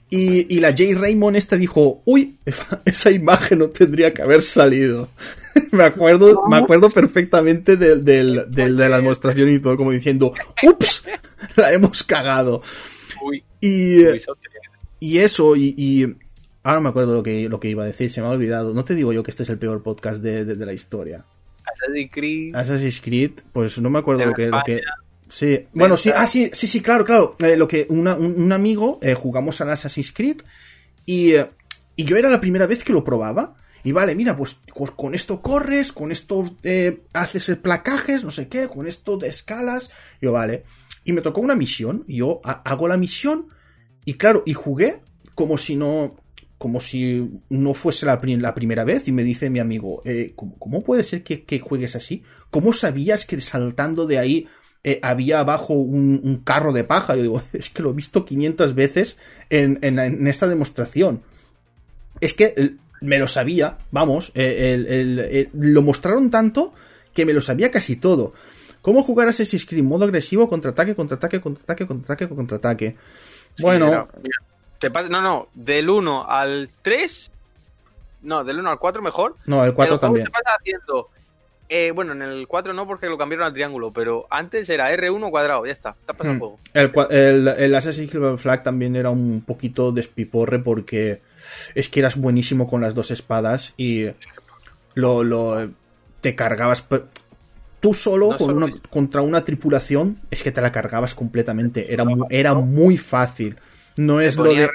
Y, la J. Raymond esta dijo, uy, esa imagen no tendría que haber salido. me acuerdo, me acuerdo perfectamente de, de, la demostración y todo, como diciendo, ups, la hemos cagado. y, y eso, y, ahora me acuerdo lo que, lo que iba a decir, se me ha olvidado. No te digo yo que este es el peor podcast de, la historia. Assassin's Creed. Assassin's Creed, pues no me acuerdo lo que, lo que, Sí, bueno, sí, ah, sí, sí, sí, claro, claro. Eh, lo que un, amigo eh, jugamos al Assassin's Creed y, eh, y, yo era la primera vez que lo probaba. Y vale, mira, pues, pues con esto corres, con esto haces el placajes, no sé qué, con esto de escalas. Yo, vale. Y me tocó una misión. Y yo hago la misión. Y claro, y jugué como si no. Como si no fuese la, primera vez. Y me dice mi amigo, ¿cómo, puede ser que, que juegues así? ¿Cómo sabías que saltando de ahí eh, había abajo un, carro de paja. Yo digo, es que lo he visto 500 veces en, esta demostración. Es que eh, me lo sabía, vamos, eh, lo mostraron tanto que me lo sabía casi todo. ¿Cómo jugar a Assassin's Creed? Modo agresivo, contraataque, contraataque, contraataque, contraataque, contraataque. Bueno. no, no, del 1 al 3. No, del 1 al 4 mejor. No, el 4 también. haciendo eh, bueno, en el 4 no porque lo cambiaron al triángulo, pero antes era R1 cuadrado, ya está, está pasando el juego. El, el, Assassin's Creed Flag también era un poquito despiporre porque es que eras buenísimo con las dos espadas y lo, lo te cargabas tú solo, con contra una tripulación es que te la cargabas completamente, era, era muy fácil. No es lo de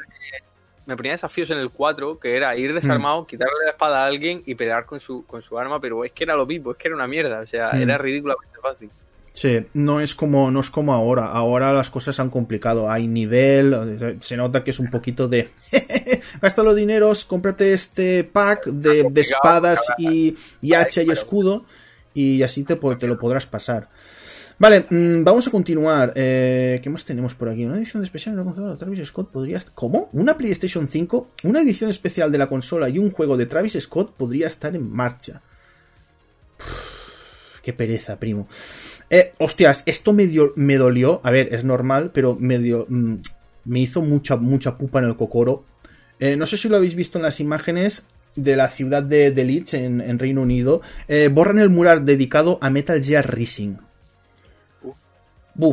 me ponía desafíos en el 4, que era ir desarmado, quitarle la espada a alguien y pelear con su, con su arma, pero es que era lo mismo, es que era una mierda, o sea, Mm. era ridículamente fácil. Sí, no es como no es como ahora. Ahora las cosas se han complicado. Hay nivel, se nota que es un poquito de gasta los dineros, cómprate este pack de, de espadas y, y hacha y escudo y así te, te lo podrás pasar. Vale, mm, vamos a continuar. Eh, ¿Qué más tenemos por aquí? Una edición especial de la consola de Travis Scott podría ¿Cómo? ¿Una PlayStation 5? Una edición especial de la consola y un juego de Travis Scott podría estar en marcha. Qué pereza, primo. Eh, hostias, esto me, dio- me dolió. A ver, es normal, pero me dio. mm, me hizo mucha, mucha pupa en el cocoro. Eh, no sé si lo habéis visto en las imágenes de la ciudad de, de Leeds, en, en Reino Unido. Borran el mural dedicado a Metal Gear Rising.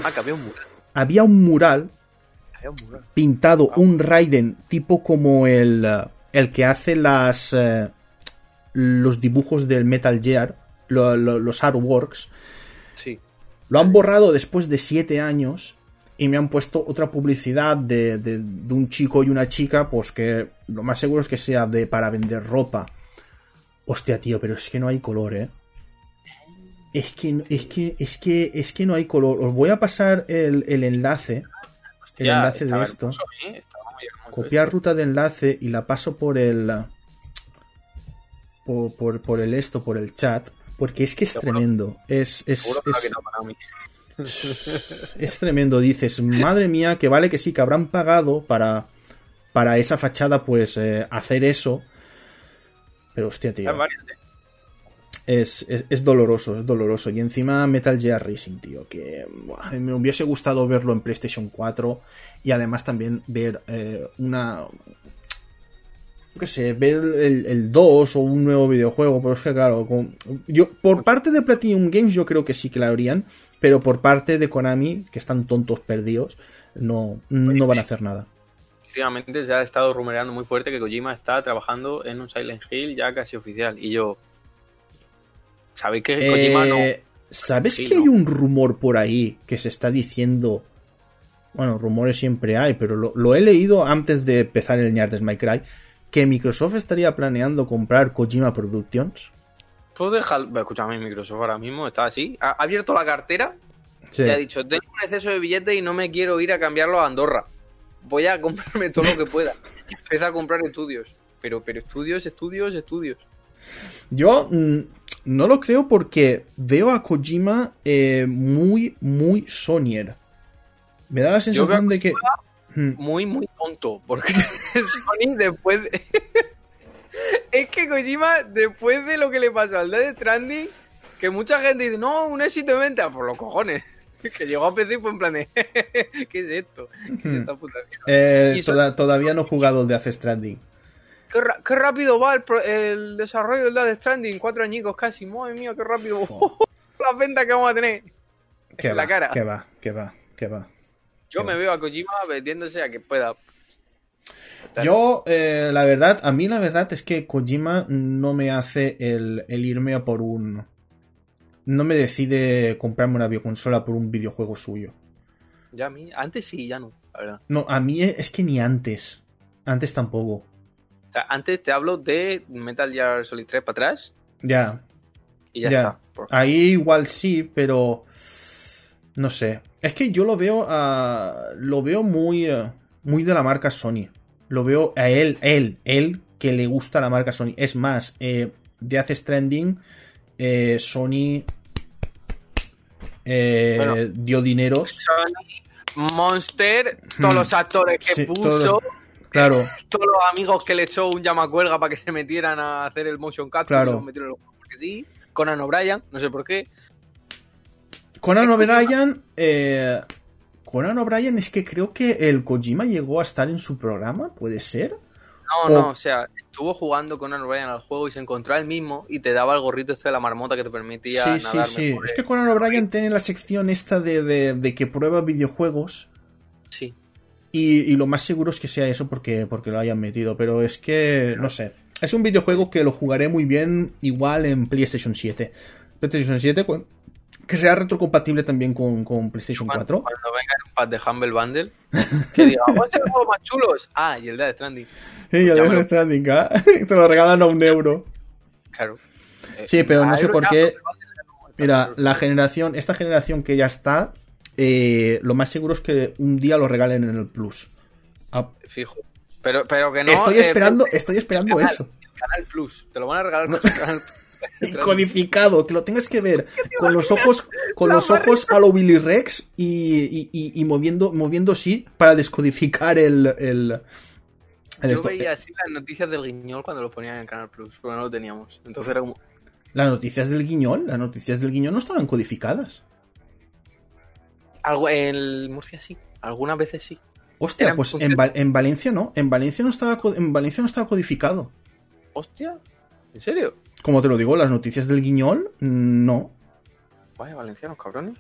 Ah, había un mural. había un mural Había un mural. pintado, un Raiden tipo como el, eh, el que hace las eh, los dibujos del Metal Gear, lo- lo- los artworks. Sí. Lo han borrado después de 7 años y me han puesto otra publicidad de, de- de un chico y una chica, pues que lo más seguro es que sea de para vender ropa. Hostia, tío, pero es que no hay color, ¿eh? Es que, es que, es que, es que no hay color. Os voy a pasar el, el enlace. El Ya, enlace de esto. hermoso, ¿eh? Copiar ruta de enlace y la paso por el. Por, por, por el esto, por el chat. Porque es que es Seguro- tremendo. Es, es, es, es tremendo. Dices, madre mía, que vale que sí, que habrán pagado para, para esa fachada, pues eh, hacer eso. Pero hostia, tío. Hay varias, ¿eh? Es, es, es doloroso, es doloroso. Y encima Metal Gear Racing, tío, que buah, me hubiese gustado verlo en PlayStation 4 y además también ver eh, una... Yo qué sé, ver el, el 2 o un nuevo videojuego, pero es que claro, con- yo, por parte de Platinum Games yo creo que sí que la habrían, pero por parte de Konami, que están tontos perdidos, no, no van a hacer nada. Últimamente se ha estado rumoreando muy fuerte que Kojima está trabajando en un Silent Hill ya casi oficial. Y yo. ¿Sabéis que Kojima no? Eh, ¿Sabes Sí, que ¿no? hay un rumor por ahí que se está diciendo? Bueno, rumores siempre hay, pero lo, lo he leído antes de empezar el Ñardes My Cry. Que Microsoft estaría planeando comprar Kojima Productions. Tú deja. Escúchame, Microsoft ahora mismo está así. Ha ha abierto la cartera Sí. y ha dicho: Tengo un exceso de billetes y no me quiero ir a cambiarlo a Andorra. Voy a comprarme todo lo que pueda. Empieza a comprar estudios. Pero, pero estudios, estudios, estudios. Yo mm, no lo creo porque veo a Kojima eh, muy, muy Sonyer. Me da la sensación de que. Mm, muy, muy tonto. Porque Sony después de... es que Kojima, después de lo que le pasó al Death Stranding, que mucha gente dice, no, un éxito de venta, por los cojones. Que llegó a PC y fue en plan de, ¿qué es esto? ¿Qué es Hmm. esta puta eh, toda- todavía no he jugado el de Death Stranding. ¿Qué, rápido va el, pro- el desarrollo del Death Stranding, cuatro añicos casi, madre mía, qué rápido. la venta que vamos a tener. Que En la va, cara. que va, que va, que va. Yo me veo a Kojima vendiéndose a que pueda. Yo, eh, la verdad, a mí la verdad es que Kojima no me hace el, el irme a por un... No me decide comprarme una bioconsola por un videojuego suyo. Ya a mí, antes sí, ya no, la verdad. No, a mí es que ni antes. Antes tampoco. Sea, antes te hablo de Metal Gear Solid 3 para atrás Ya, y ya, Ya. está. Ahí igual sí, pero... No sé. Es que yo lo veo a... Lo veo muy... eh, muy de la marca Sony. Lo veo a él, él, él, que le gusta la marca Sony. Es más, eh, Death Stranding, eh, Sony eh, Bueno. dio dinero. Sony, Monster, todos Hmm. los actores que Sí, puso, todos todos... los- Claro, amigos que le echó un llamacuelga para que se metieran a hacer el motion capture, Claro. los metieron los porque sí. Conan O'Brien, no sé por qué. Conan O'Brien. Eh, Conan O'Brien es que creo que el Kojima llegó a estar en su programa, ¿puede ser? No, O- no, o sea, estuvo jugando Conan O'Brien al juego y se encontró él mismo y te daba el gorrito este de la marmota que te permitía Sí, sí, nadar sí. mejor, Es que Conan O'Brien tiene la sección esta de, de- de que prueba videojuegos. Sí. Y, y lo más seguro es que sea eso porque, porque lo hayan metido. Pero es que, no sé. Es un videojuego que lo jugaré muy bien igual en PlayStation 7. PlayStation 7 cu- que sea retrocompatible también con, con PlayStation Cuando, 4. cuando venga en un pack de Humble Bundle. Que diga, ¿cuáles son los juegos más chulos? Ah, y el de Stranding. Sí, el Ya me Death lo- Stranding, ¿ah? Te lo regalan a un euro. Claro. Eh, Sí, pero no a sé por qué. Mira, la generación, esta generación que ya está, eh, lo más seguro es que un día lo regalen en el Plus. Ah, Fijo. Pero, pero que no. estoy eh, esperando, estoy esperando Canal, eso. Canal Plus. Te lo van a regalar con el Canal Y codificado, que lo tengas que ver con los ojos, con los ojos a lo Billy Rex y, y, y- y moviendo, moviendo sí para descodificar el, el, el Yo esto. veía así las noticias del guiñol cuando lo ponían en Canal Plus, porque no lo teníamos. Entonces era como. Las noticias del guiñol, las noticias del guiñol no estaban codificadas. Algo, en Murcia sí. Algunas veces sí. Hostia, Eran pues en, Val- en Valencia no, en Valencia no estaba, en Valencia no estaba codificado. Hostia. ¿En serio? Como te lo digo, las noticias del guiñol, no. Vaya, valencianos cabrones.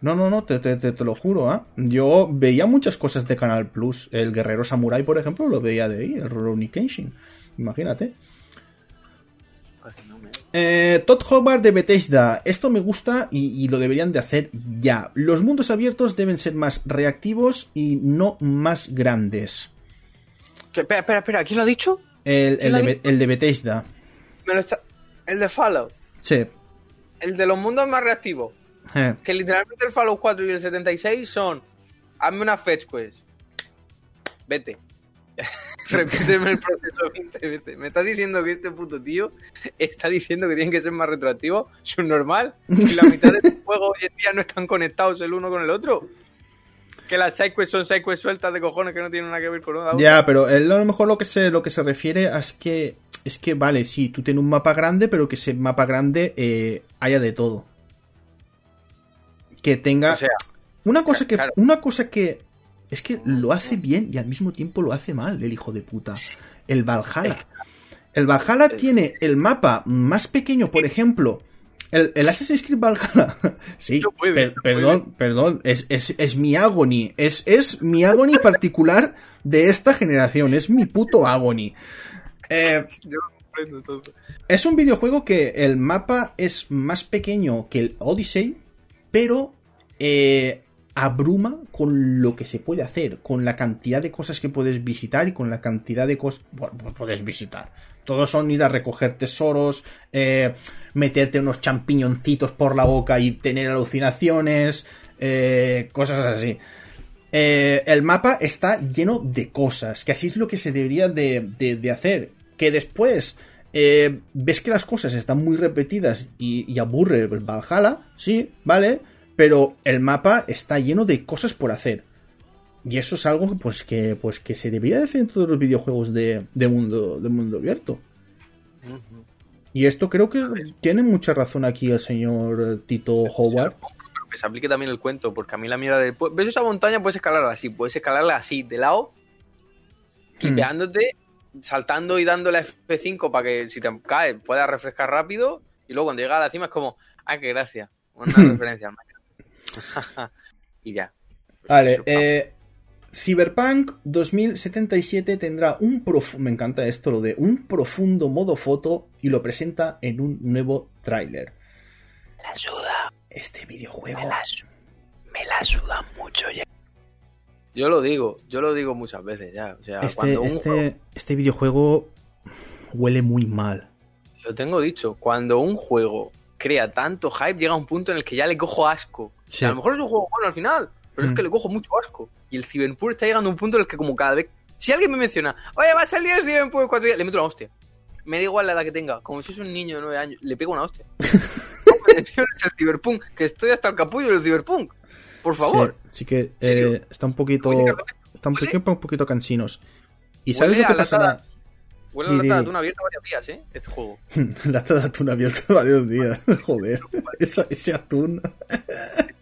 No, no, no, te, te, te, te lo juro, ¿ah? Yo veía muchas cosas de Canal Plus. El Guerrero Samurai, por ejemplo, lo veía de ahí, el Rurouni Kenshin. Imagínate. Eh, Todd Howard de Bethesda. Esto me gusta y, y lo deberían de hacer ya. Los mundos abiertos deben ser más reactivos y no más grandes. Espera, espera, espera. ¿Quién lo ha dicho? El, ¿Quién el lo de, el de Bethesda. Me lo está- El de Fallout. Sí. El de los mundos más reactivos. Eh, Que literalmente el Fallout 4 y el 76 son. Hazme una fetch quest. Vete. Repíteme el proceso 20 veces. Me está diciendo que este puto tío está diciendo que tienen que ser más retroactivos. Normal. Y la mitad de los juegos hoy en día no están conectados el uno con el otro. Que las sidequests son sidequests sueltas de cojones que no tienen nada que ver con una. Ya, pero él a lo mejor lo que se, lo que se refiere es que. Es que vale, sí, tú tienes un mapa grande, pero que ese mapa grande eh, haya de todo. Que tenga. O sea, Una cosa que. claro. Una cosa que. Es que lo hace bien y al mismo tiempo lo hace mal, el hijo de puta. El Valhalla. El Valhalla tiene el mapa más pequeño, por ejemplo. El, el Assassin's Creed Valhalla. Sí, No puede, per- no perdón, perdón. Es, es, es mi agony. Es, es mi agony particular de esta generación. Es mi puto agony. Eh, es un videojuego que el mapa es más pequeño que el Odyssey, pero eh, abruma con lo que se puede hacer, con la cantidad de cosas que puedes visitar y con la cantidad de cosas bueno, puedes visitar. Todos son ir a recoger tesoros, eh, meterte unos champiñoncitos por la boca y tener alucinaciones, eh, cosas así. Eh, el mapa está lleno de cosas, que así es lo que se debería de, de- de hacer. Que después eh, ves que las cosas están muy repetidas y, y aburre el Valhalla, sí, vale, pero el mapa está lleno de cosas por hacer. Y eso es algo pues, que, pues, que se debería de hacer en todos los videojuegos de, de mundo, de mundo abierto. Y esto creo que tiene mucha razón aquí el señor Tito Howard. Pero que se aplique también el cuento, porque a mí la mierda de. pues, ¿Ves esa montaña? Puedes escalarla así, puedes escalarla así, de lado, clipeándote, saltando y dándole a F5 para que si te caes puedas refrescar rápido. Y luego cuando llega a la cima es como, ah, qué gracia. Una referencia al. y ya. Vale, eh, Cyberpunk 2077 tendrá un profundo, me encanta esto, lo de un profundo modo foto y lo presenta en un nuevo tráiler. La suda, Este videojuego... me la suda mucho ya. Yo lo digo, yo lo digo muchas veces ya. O sea, Este, cuando un juego- este, este videojuego huele muy mal. Lo tengo dicho, cuando un juego crea tanto hype, llega a un punto en el que ya le cojo asco. Sí. A lo mejor es un juego bueno al final, pero Mm. es que le cojo mucho asco. Y el Cyberpunk está llegando a un punto en el que como cada vez... Si alguien me menciona, oye, va a salir el Cyberpunk en cuatro días, le meto una hostia. Me da igual la edad que tenga, como si es un niño de nueve años, le pego una hostia. No me menciones el Cyberpunk, que estoy hasta el capullo del Cyberpunk. Por favor. Sí, sí que eh, está un poquito... Está un poquito, un poquito cansinos. ¿Y sabes lo que pasará? Huele la lata de atún abierta varios días, ¿eh? Este juego. Lata de atún abierto varios días. Joder. Esa- ese atún...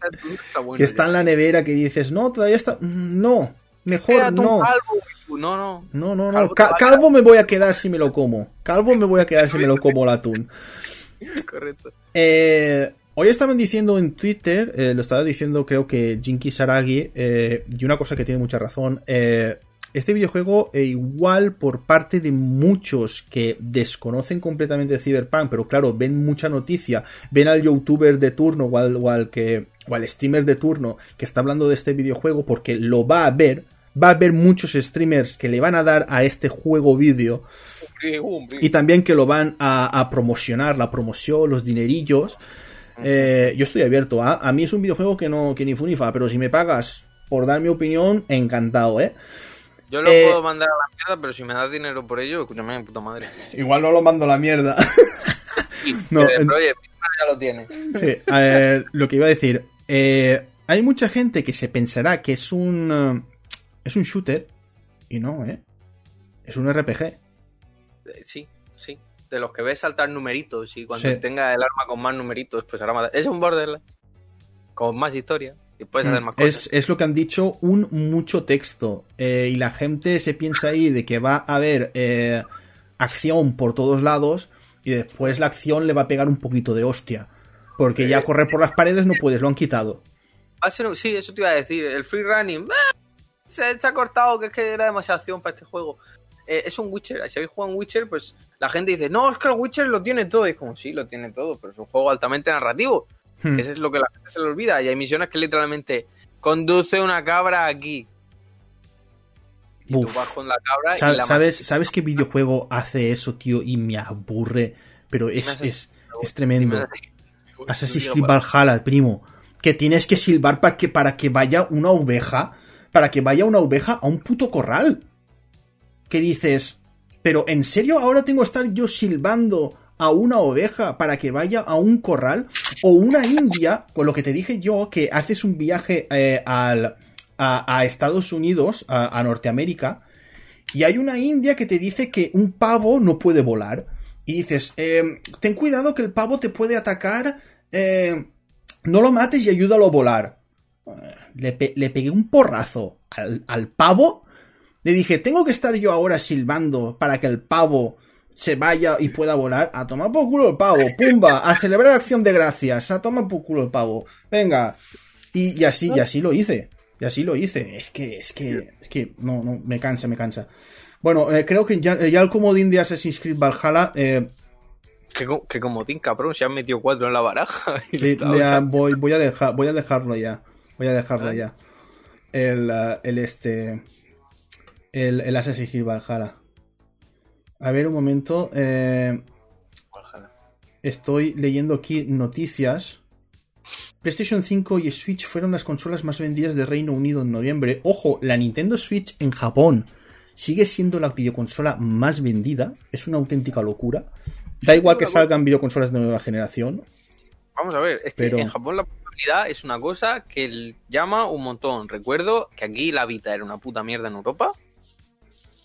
Atún está bueno. que está ya. en la nevera que dices, no, todavía está. Mm, No, mejor no. calvo, No, no. No, no, no. Calvo calvo me voy a quedar si me lo como. Calvo me voy a quedar si me lo como el atún. Correcto. Eh, hoy estaban diciendo en Twitter, eh, lo estaba diciendo creo que Jinky Saragi, eh, y una cosa que tiene mucha razón, eh, este videojuego, e igual por parte de muchos que desconocen completamente Cyberpunk, pero claro, ven mucha noticia, ven al youtuber de turno o al, que, o al streamer de turno que está hablando de este videojuego porque lo va a ver, va a haber muchos streamers que le van a dar a este juego vídeo y también que lo van a, promocionar, la promoción, los dinerillos. Eh, yo estoy abierto a. A mí es un videojuego que no que ni funifa, pero si me pagas por dar mi opinión, encantado, ¿eh? Yo lo eh, puedo mandar a la mierda, pero si me das dinero por ello, escúchame, puta madre. Igual no lo mando a la mierda. no, pero, oye, ya lo tiene. Sí, lo que iba a decir. Eh, hay mucha gente que se pensará que es un. es un shooter. Y no, ¿eh? Es un RPG. Sí, sí. De los que ves saltar numeritos y cuando tenga el arma con más numeritos, pues ahora más... Es un Borderlands. Con más historia. Y puedes hacer mm, más cosas. Es, lo que han dicho, un mucho texto. Eh, y la gente se piensa ahí de que va a haber eh, acción por todos lados. Y después la acción le va a pegar un poquito de hostia. Porque ya eh, correr por las paredes no puedes, lo han quitado. sí, eso te iba a decir. El free running. Se, se, ha cortado, que es que era demasiada acción para este juego. Eh, es un Witcher. Si habéis jugado un Witcher, pues la gente dice, no, es que el Witcher lo tiene todo. Y es como, sí, lo tiene todo, pero es un juego altamente narrativo. Hmm. Que eso es lo que la gente se le olvida. Y hay misiones que literalmente conduce una cabra aquí. Y tú vas con la cabra y la ¿sabes, ¿Sabes qué videojuego hace eso, tío? Y me aburre. Pero es, es, es tremendo. Assassin's Creed Valhalla, primo. Que tienes que silbar para que, para que vaya una oveja. Para que vaya una oveja a un puto corral que dices, pero ¿en serio ahora tengo que estar yo silbando a una oveja para que vaya a un corral? O una india, con lo que te dije yo, que haces un viaje eh, al, a, Estados Unidos, a, Norteamérica, y hay una india que te dice que un pavo no puede volar. Y dices, em, ten cuidado que el pavo te puede atacar, em, no lo mates y ayúdalo a volar. Le, pegué un porrazo al, al pavo le dije, tengo que estar yo ahora silbando para que el pavo se vaya y pueda volar. A tomar por culo el pavo, pumba, a celebrar acción de gracias, a tomar por culo el pavo. Venga. Y, así, y así lo hice. Y así lo hice. Es que, es que, es que, no, no, me cansa, me cansa. Bueno, eh, creo que ya, el comodín de Assassin's Creed Valhalla, eh, que, que comodín, cabrón, se han metido cuatro en la baraja. voy, voy a dejar, voy a dejarlo ya. Voy a dejarlo ya. El, eh, el este el, el Assassin's Creed Valhalla. A ver, un momento. Eh, estoy leyendo aquí noticias. PlayStation 5 y Switch fueron las consolas más vendidas de Reino Unido en noviembre. Ojo, la Nintendo Switch en Japón sigue siendo la videoconsola más vendida. Es una auténtica locura. Da igual que salgan videoconsolas de nueva generación. Vamos a ver, es que en Japón la popularidad es una cosa que llama un montón. Recuerdo que aquí la Vita era una puta mierda en Europa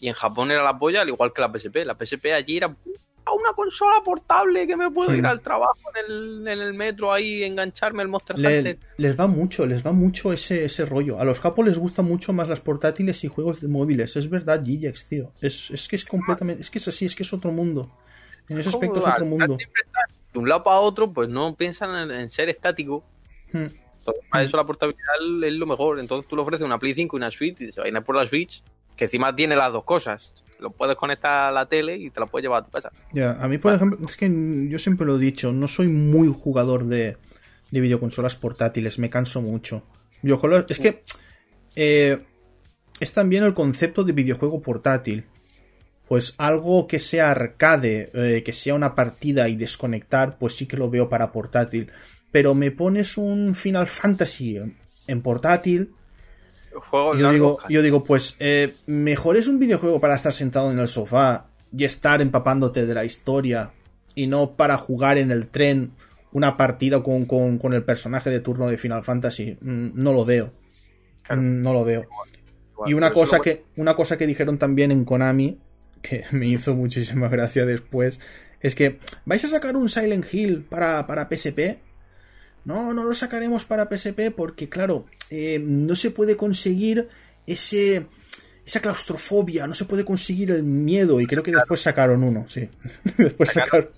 y en Japón era la polla, al igual que la PSP. La PSP allí era una consola portable que me puedo ir al trabajo en el, metro ahí engancharme el Monster Hunter. Les va mucho, les va mucho ese, ese rollo. A los japos les gustan mucho más las portátiles y juegos de móviles. Es verdad, Gigex, tío. Es, es que es completamente. Es que es así, es que es otro mundo. En ese aspecto es otro mundo. De un lado para otro, pues no piensan en, ser estático. Hmm. para hmm. eso la portabilidad es lo mejor. Entonces tú le ofreces una Play 5 y una Switch y se vayan por la Switch que encima tiene las dos cosas. Lo puedes conectar a la tele y te la puedes llevar a tu casa. A mí, por ejemplo, es que yo siempre lo he dicho, no soy muy jugador de, de videoconsolas portátiles, me canso mucho. es que eh, es también el concepto de videojuego portátil. Pues algo que sea arcade, eh, que sea una partida y desconectar, pues sí que lo veo para portátil. Pero me pones un Final Fantasy en portátil, yo, digo, yo digo, pues eh, mejor es un videojuego para estar sentado en el sofá y estar empapándote de la historia y no para jugar en el tren una partida con, el personaje de turno de Final Fantasy. Mm, no lo veo. Mm, no lo veo. y una cosa, que, una cosa que dijeron también en Konami, que me hizo muchísima gracia después, es que vais a sacar un Silent Hill para, para PSP no, no lo sacaremos para PSP porque, claro, eh, no se puede conseguir ese esa claustrofobia, no se puede conseguir el miedo y creo que después sacaron uno, sí. después sacaron...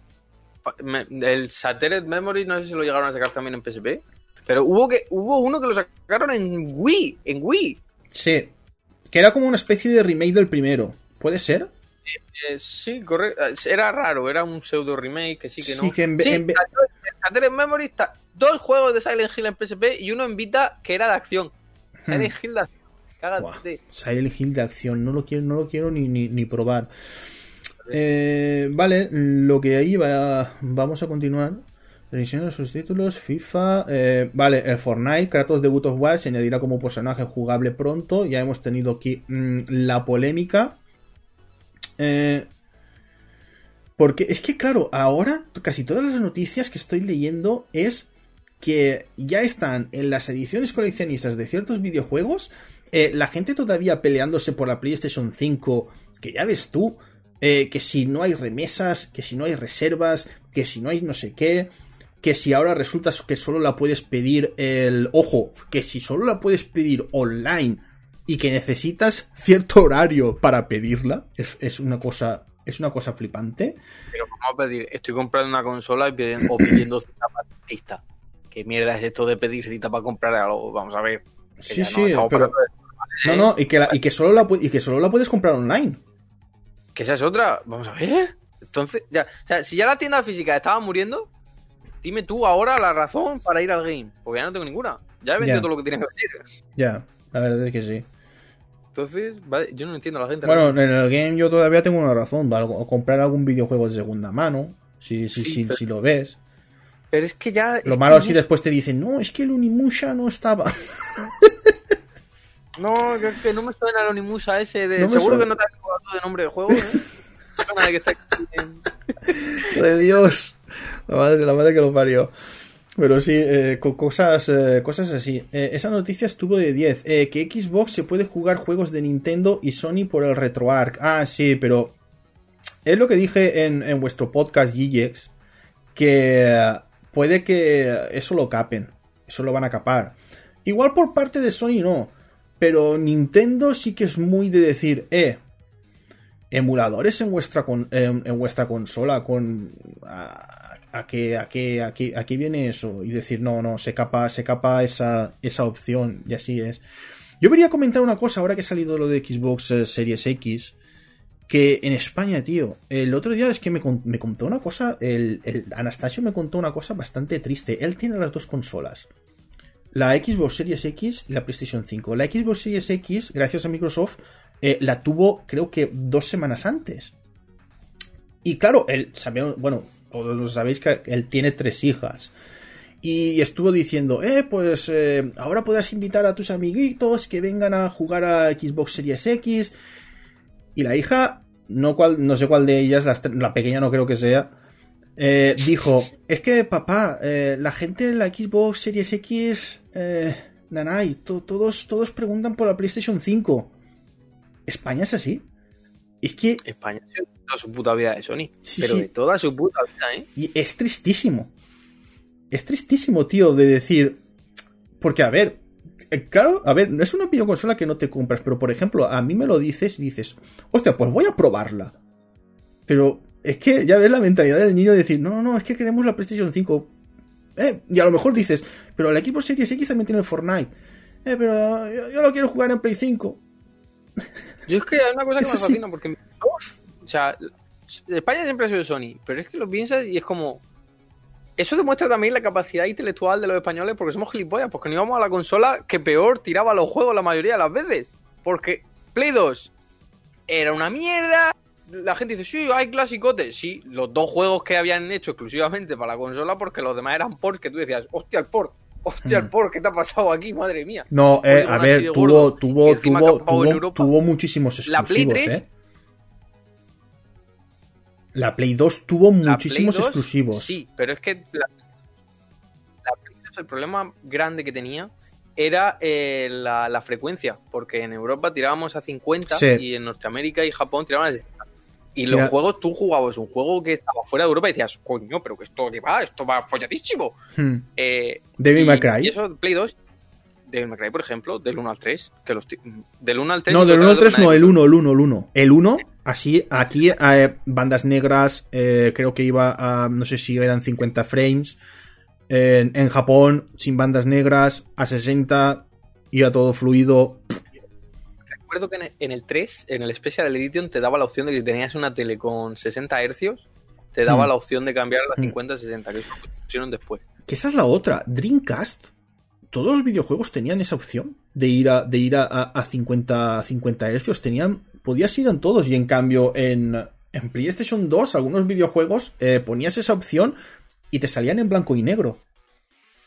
El Satellite Memory no sé si lo llegaron a sacar también en PSP, pero hubo que hubo uno que lo sacaron en Wii, en Wii. Sí. Que era como una especie de remake del primero. ¿Puede ser? Eh, sí, correcto. Era raro, era un pseudo remake que sí que no. Sí, que en, Sí, en- Shattered Memory está dos juegos de Silent Hill en PSP y uno en Vita que era de acción. Silent Hill de acción. Cágate. Silent Hill de acción, no lo quiero, no lo quiero ni, ni, ni probar. Eh, vale, lo que ahí va, vamos a continuar. Revisión de sus títulos, FIFA. eh, vale, el Fortnite, Kratos de God of War se añadirá como personaje jugable pronto. Ya hemos tenido aquí mm, la polémica. Eh, porque es que, claro, ahora casi todas las noticias que estoy leyendo es que ya están en las ediciones coleccionistas de ciertos videojuegos. eh, la gente todavía peleándose por la PlayStation 5. Que ya ves tú. eh, que si no hay remesas, que si no hay reservas, que si no hay no sé qué. Que si ahora resulta que solo la puedes pedir el. Ojo, que si solo la puedes pedir online y que necesitas cierto horario para pedirla. Es, es una cosa. Es una cosa flipante. Pero vamos a pedir, estoy comprando una consola y pidiendo, o pidiendo cita para artista. ¿Qué mierda es esto de pedir cita para comprar algo? Vamos a ver. Sí, sí, no pero. No, no, y que, la- y que solo la, y que solo la puedes comprar online. Que esa es otra. Vamos a ver. Entonces, ya, o sea, si ya la tienda física estaba muriendo, dime tú ahora la razón para ir al game. Porque ya no tengo ninguna. Ya he vendido todo lo que tenía que vender. Ya, la verdad es que sí. Entonces, vale, yo no entiendo a la gente. Bueno, en el game yo todavía tengo una razón. ¿vale? O comprar algún videojuego de segunda mano. Si, si, Sí, si, pero- si lo ves. pero es que ya. Lo es malo que es si después te dicen, no, es que el Unimusha no estaba. No, que, que no me suena el Onimusa ese de. No Seguro suena. que no te has jugado de nombre de juego, ¿eh? Que está aquí en- de Dios. La madre, la madre que lo parió. Pero sí, eh, co- cosas, eh, cosas así. Eh, esa noticia estuvo de 10. Eh, que Xbox se puede jugar juegos de Nintendo y Sony por el RetroArch. Ah, sí, pero es lo que dije en, en vuestro podcast GGX. Que puede que eso lo capen. Eso lo van a capar. Igual por parte de Sony no. Pero Nintendo sí que es muy de decir, eh, emuladores en vuestra en, en vuestra consola con a, a qué a qué viene eso y decir no no se capa se capa esa esa opción y así es. Yo quería comentar una cosa ahora que ha salido lo de Xbox eh, Series X que en España tío el otro día es que me, me contó una cosa el, el Anastasio me contó una cosa bastante triste. Él tiene las dos consolas la Xbox Series X y la PlayStation 5 la Xbox Series X gracias a Microsoft eh, la tuvo creo que dos semanas antes. Y claro, él, sabemos, bueno, todos sabéis que él tiene tres hijas. Y estuvo diciendo, eh, pues eh, ahora podrás invitar a tus amiguitos que vengan a jugar a Xbox Series X. Y la hija, no, cual, no sé cuál de ellas, la pequeña no creo que sea, eh, dijo, es que papá, eh, la gente en la Xbox Series X, eh, nanay, to- todos, todos preguntan por la PlayStation 5. España es así. Es que España ha sido toda su puta vida de Sony. Sí, pero sí. de toda su puta vida, ¿eh? y es tristísimo. Es tristísimo, tío, de decir. Porque, a ver, eh, claro, a ver, no es una videoconsola que no te compras, pero por ejemplo, a mí me lo dices y dices, hostia, pues voy a probarla. Pero es que ya ves la mentalidad del niño de decir, no, no, no, es que queremos la PlayStation 5. Eh, y a lo mejor dices, pero el equipo Series X también tiene el Fortnite. Eh, pero yo, yo lo quiero jugar en Play 5. Yo es que hay una cosa que Eso me sí. fascina porque. o sea, España siempre ha sido Sony, pero es que lo piensas y es como. Eso demuestra también la capacidad intelectual de los españoles porque somos gilipollas, porque no íbamos a la consola que peor tiraba los juegos la mayoría de las veces. Porque Play 2 era una mierda. La gente dice, sí, hay clasicotes. Sí, los dos juegos que habían hecho exclusivamente para la consola porque los demás eran ports que tú decías, hostia, el port, hostia, el Mm. port, ¿qué te ha pasado aquí? Madre mía. No, eh, a ver, tuvo, tuvo, tuvo, tuvo, muchísimos La Play exclusivos, 3, eh. La Play 2 tuvo La muchísimos Play 2, exclusivos. Sí, pero es que la, la Play 2, el problema grande que tenía era eh, la, la frecuencia, porque en Europa tirábamos a 50 Sí. y en Norteamérica y Japón tiraban a 60. Y los Mira. juegos, tú jugabas un juego que estaba fuera de Europa y decías, coño, pero que esto que va, esto va folladísimo. Hmm. Eh, Devil May Cry. Y eso, Play 2, Devil May Cry, por ejemplo, del 1 al 3, que los del 1 al 3. No, del los 1 al 3 otros no, el 1, el 1, el 1. El 1, así, aquí, eh, bandas negras, eh, creo que iba a, no sé si eran 50 frames. En, en Japón, sin bandas negras, a 60, iba todo fluido. Recuerdo que en el 3, en el Special Edition, te daba la opción de que si tenías una tele con 60 Hz, te daba Mm. la opción de cambiar a Mm. 50-60, que eso lo pusieron después. Que esa es la otra. Dreamcast, todos los videojuegos tenían esa opción de ir a, de ir a, a- a 50, 50 Hz. Tenían, podías ir en todos. Y en cambio, en, en PlayStation 2, algunos videojuegos eh, ponías esa opción y te salían en blanco y negro.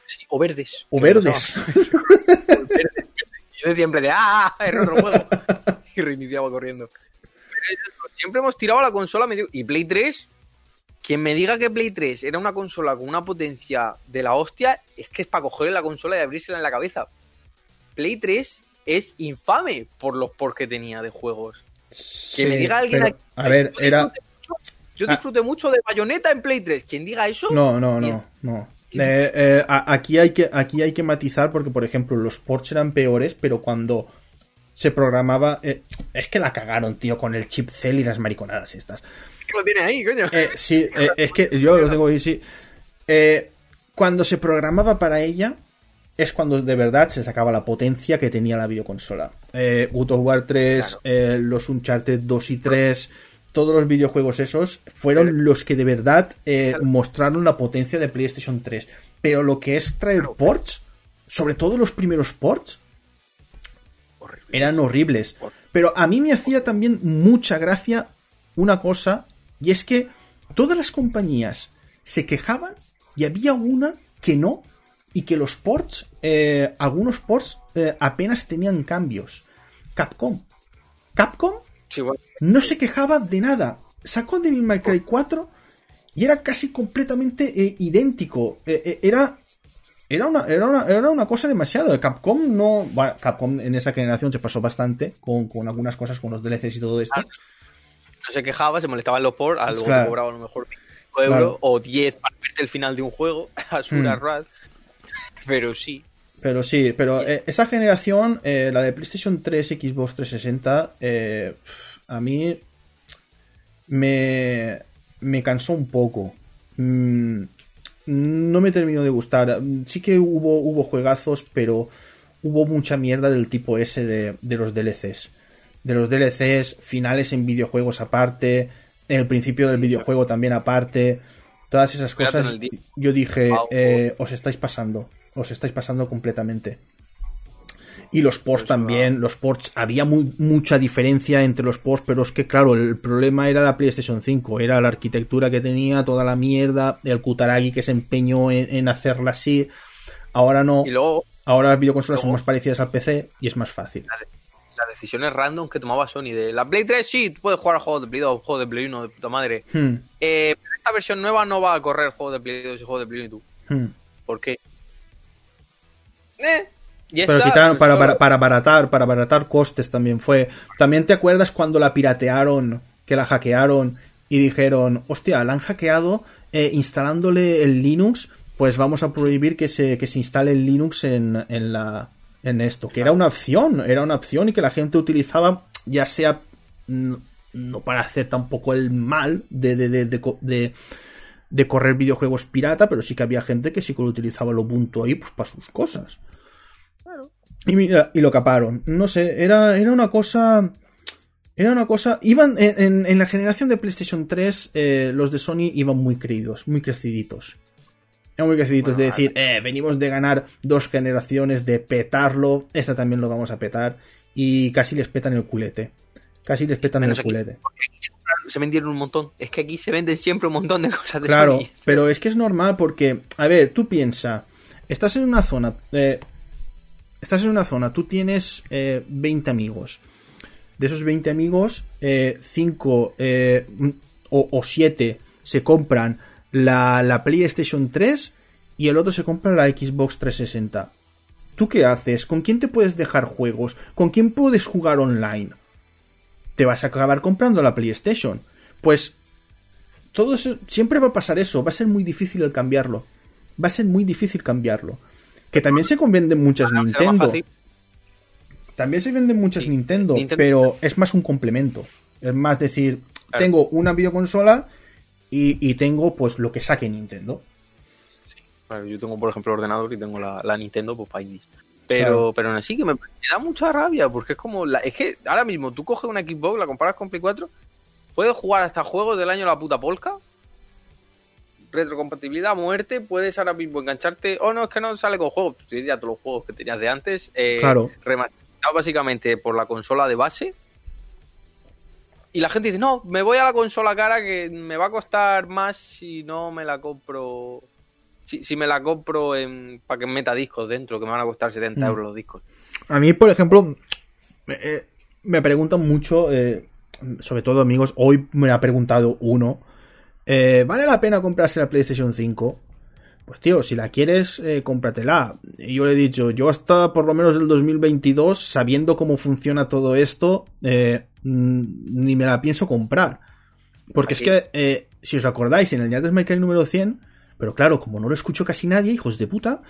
Sí, o verdes. O verdes. Yo decía siempre de ¡Ah! Era otro juego. y reiniciaba corriendo. Pero Siempre hemos tirado a la consola medio. Y Play 3. Quien me diga que Play 3 era una consola con una potencia de la hostia, es que es para cogerle la consola y abrírsela en la cabeza. Play 3 es infame por los por que tenía de juegos. Que me diga alguien pero, aquí- A ver, Yo era. disfruté mucho- Yo Ah. disfruté mucho de Bayonetta en Play 3. Quien diga eso, No, no, no, no. Eh, eh, aquí, hay que, aquí hay que matizar porque, por ejemplo, los ports eran peores, pero cuando se programaba... eh, es que la cagaron, tío, con el chip cell y las mariconadas estas. lo tiene ahí, coño. Sí, es que yo lo tengo ahí, sí. Cuando se programaba para ella, es cuando de verdad se sacaba la potencia que tenía la videoconsola. Eh, of War 3, Claro. eh, los Uncharted 2 y 3, todos los videojuegos esos fueron los que de verdad eh, mostraron la potencia de PlayStation 3. Pero lo que es traer ports, sobre todo los primeros ports, eran horribles. Pero a mí me hacía también mucha gracia una cosa, y es que todas las compañías se quejaban y había una que no, y que los ports, eh, algunos ports eh, apenas tenían cambios. Capcom. Capcom Sí, bueno, no se quejaba de nada. Sacó Devil May Cry 4 y era casi completamente eh, idéntico. Eh, eh, era, era, una, era, una, era una cosa demasiado. Capcom no. Bueno, Capcom en esa generación se pasó bastante con, con algunas cosas, con los DLCs y todo esto. no se quejaba, se molestaban los por, a luego Claro. cobraba a lo mejor 5 euros Claro. o 10 para verte el final de un juego, a Sura Hmm. Rad. Pero sí, Pero sí, pero eh, esa generación, eh, la de PlayStation 3, Xbox 360, eh, a mí me, me cansó un poco. Mm, no me terminó de gustar. Sí que hubo, hubo juegazos, pero hubo mucha mierda del tipo ese de, de los DLCs. De los DLCs, finales en videojuegos aparte, en el principio del videojuego también aparte. Todas esas cosas, yo dije, eh, os estáis pasando, os estáis pasando completamente. Y los ports Pues también, los ports, había muy- mucha diferencia entre los ports, pero es que claro, el problema era la PlayStation 5, era la arquitectura que tenía, toda la mierda, el Kutaragi que se empeñó en, en hacerla así. Ahora no, y luego ahora las videoconsolas son más parecidas al PC y es más fácil. las decisiones random que tomaba Sony de la Play 3, sí, tú puedes jugar a juegos de Play 2, juegos de Play 1, de puta madre. Hmm, Eh, pero esta versión nueva no va a correr juegos de Play 2 y juegos de Play 1 y tú. hmm. ¿Por qué? Eh, y Pero quitaron para, para, para abaratar, para abaratar costes también fue. También te acuerdas cuando la piratearon, que la hackearon y dijeron, hostia, la han hackeado eh, instalándole el Linux, pues vamos a prohibir que se, que se instale el Linux en, en la en esto, que era una opción, era una opción y que la gente utilizaba ya sea no, no para hacer tampoco el mal de, de, de, de- de correr videojuegos pirata, pero sí que había gente que sí que lo utilizaba el Ubuntu ahí pues, para sus cosas. Y mira, y lo caparon. No sé, era, era una cosa. Era una cosa. Iban. En, en- en la generación de PlayStation 3, eh, los de Sony iban muy creídos, muy creciditos. Eran muy creciditos de Bueno, decir, eh, venimos de ganar dos generaciones, de petarlo. Esta también lo vamos a petar. Y casi les petan el culete. Casi les petan el aquí. culete. Porque aquí se, compraron- se vendieron un montón. Es que aquí se venden siempre un montón de cosas de Claro, Sony. pero es que es normal porque, a ver, tú piensa, estás en una zona, eh, estás en una zona, tú tienes eh, 20 amigos. De esos 20 amigos, 5 o, o 7 se compran la, la PlayStation 3 y el otro se compra la Xbox 360. ¿Tú qué haces? ¿Con quién te puedes dejar juegos? ¿Con quién puedes jugar online? Te vas a acabar comprando la PlayStation. Pues todo eso, siempre va a pasar eso, va a ser muy difícil el cambiarlo. Va a ser muy difícil cambiarlo. Que también se venden muchas más Nintendo. También se venden muchas Sí, Nintendo, Nintendo- pero es más un complemento. Es más decir, Claro. tengo una videoconsola y, y tengo pues lo que saque Nintendo. Claro, yo tengo, por ejemplo, el ordenador y tengo la, la Nintendo, pues para ahí. Pero, Claro. pero aún así que me, me da mucha rabia, porque es como. La, es que ahora mismo tú coges una Xbox, la comparas con Play 4, puedes jugar hasta juegos del año la puta polka. Retrocompatibilidad a muerte, puedes ahora mismo engancharte. Oh, no, es que no sale con juegos. Pues tienes ya todos los juegos que tenías de antes. Eh, Claro. Remasterizados básicamente por la consola de base. Y la gente dice, no, me voy a la consola cara que me va a costar más si no me la compro. Si, si me la compro en, para que meta discos dentro, que me van a costar 70 Mm. euros los discos. A mí, por ejemplo, eh, me preguntan mucho, eh, sobre todo amigos, hoy me ha preguntado uno, eh, ¿vale la pena comprarse la PlayStation 5? Pues tío, si la quieres, eh, cómpratela. Y yo le he dicho, yo hasta por lo menos el 2022, sabiendo cómo funciona todo esto, eh, mm, ni me la pienso comprar. Porque es que, si os acordáis, en el Yates Michael número 100, pero claro, como no lo escucho casi nadie, hijos de puta,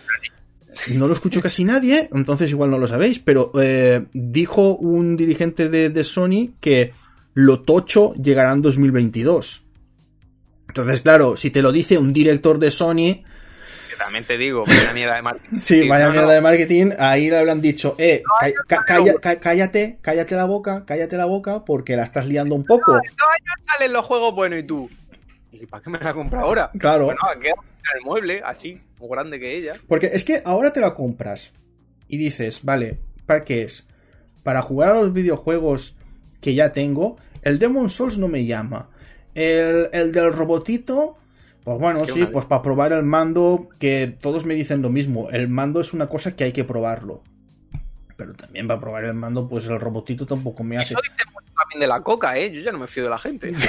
no lo escucho casi nadie, entonces igual no lo sabéis, pero eh, dijo un dirigente de, de Sony que lo tocho llegará en 2022. Entonces, claro, si te lo dice un director de Sony, Que también te digo, vaya mierda de marketing. sí, vaya no, mierda no, de marketing, ahí le habrán dicho, eh, ca- ca- cállate, cállate la boca, cállate la boca, porque la estás liando un poco. Dos años salen los juegos buenos y tú. ¿Y para qué me la compro ahora? Claro. Bueno, queda en el mueble, así, muy grande que ella. Porque es que ahora te la compras y dices, vale, ¿para qué es? Para jugar a los videojuegos que ya tengo, el Demon Souls no me llama. El, el del robotito, pues bueno, sí, pues para probar el mando, que todos me dicen lo mismo. El mando es una cosa que hay que probarlo. Pero también para probar el mando, pues el robotito tampoco me hace. Eso dice mucho también de la coca, ¿eh? Yo ya no me fío de la gente.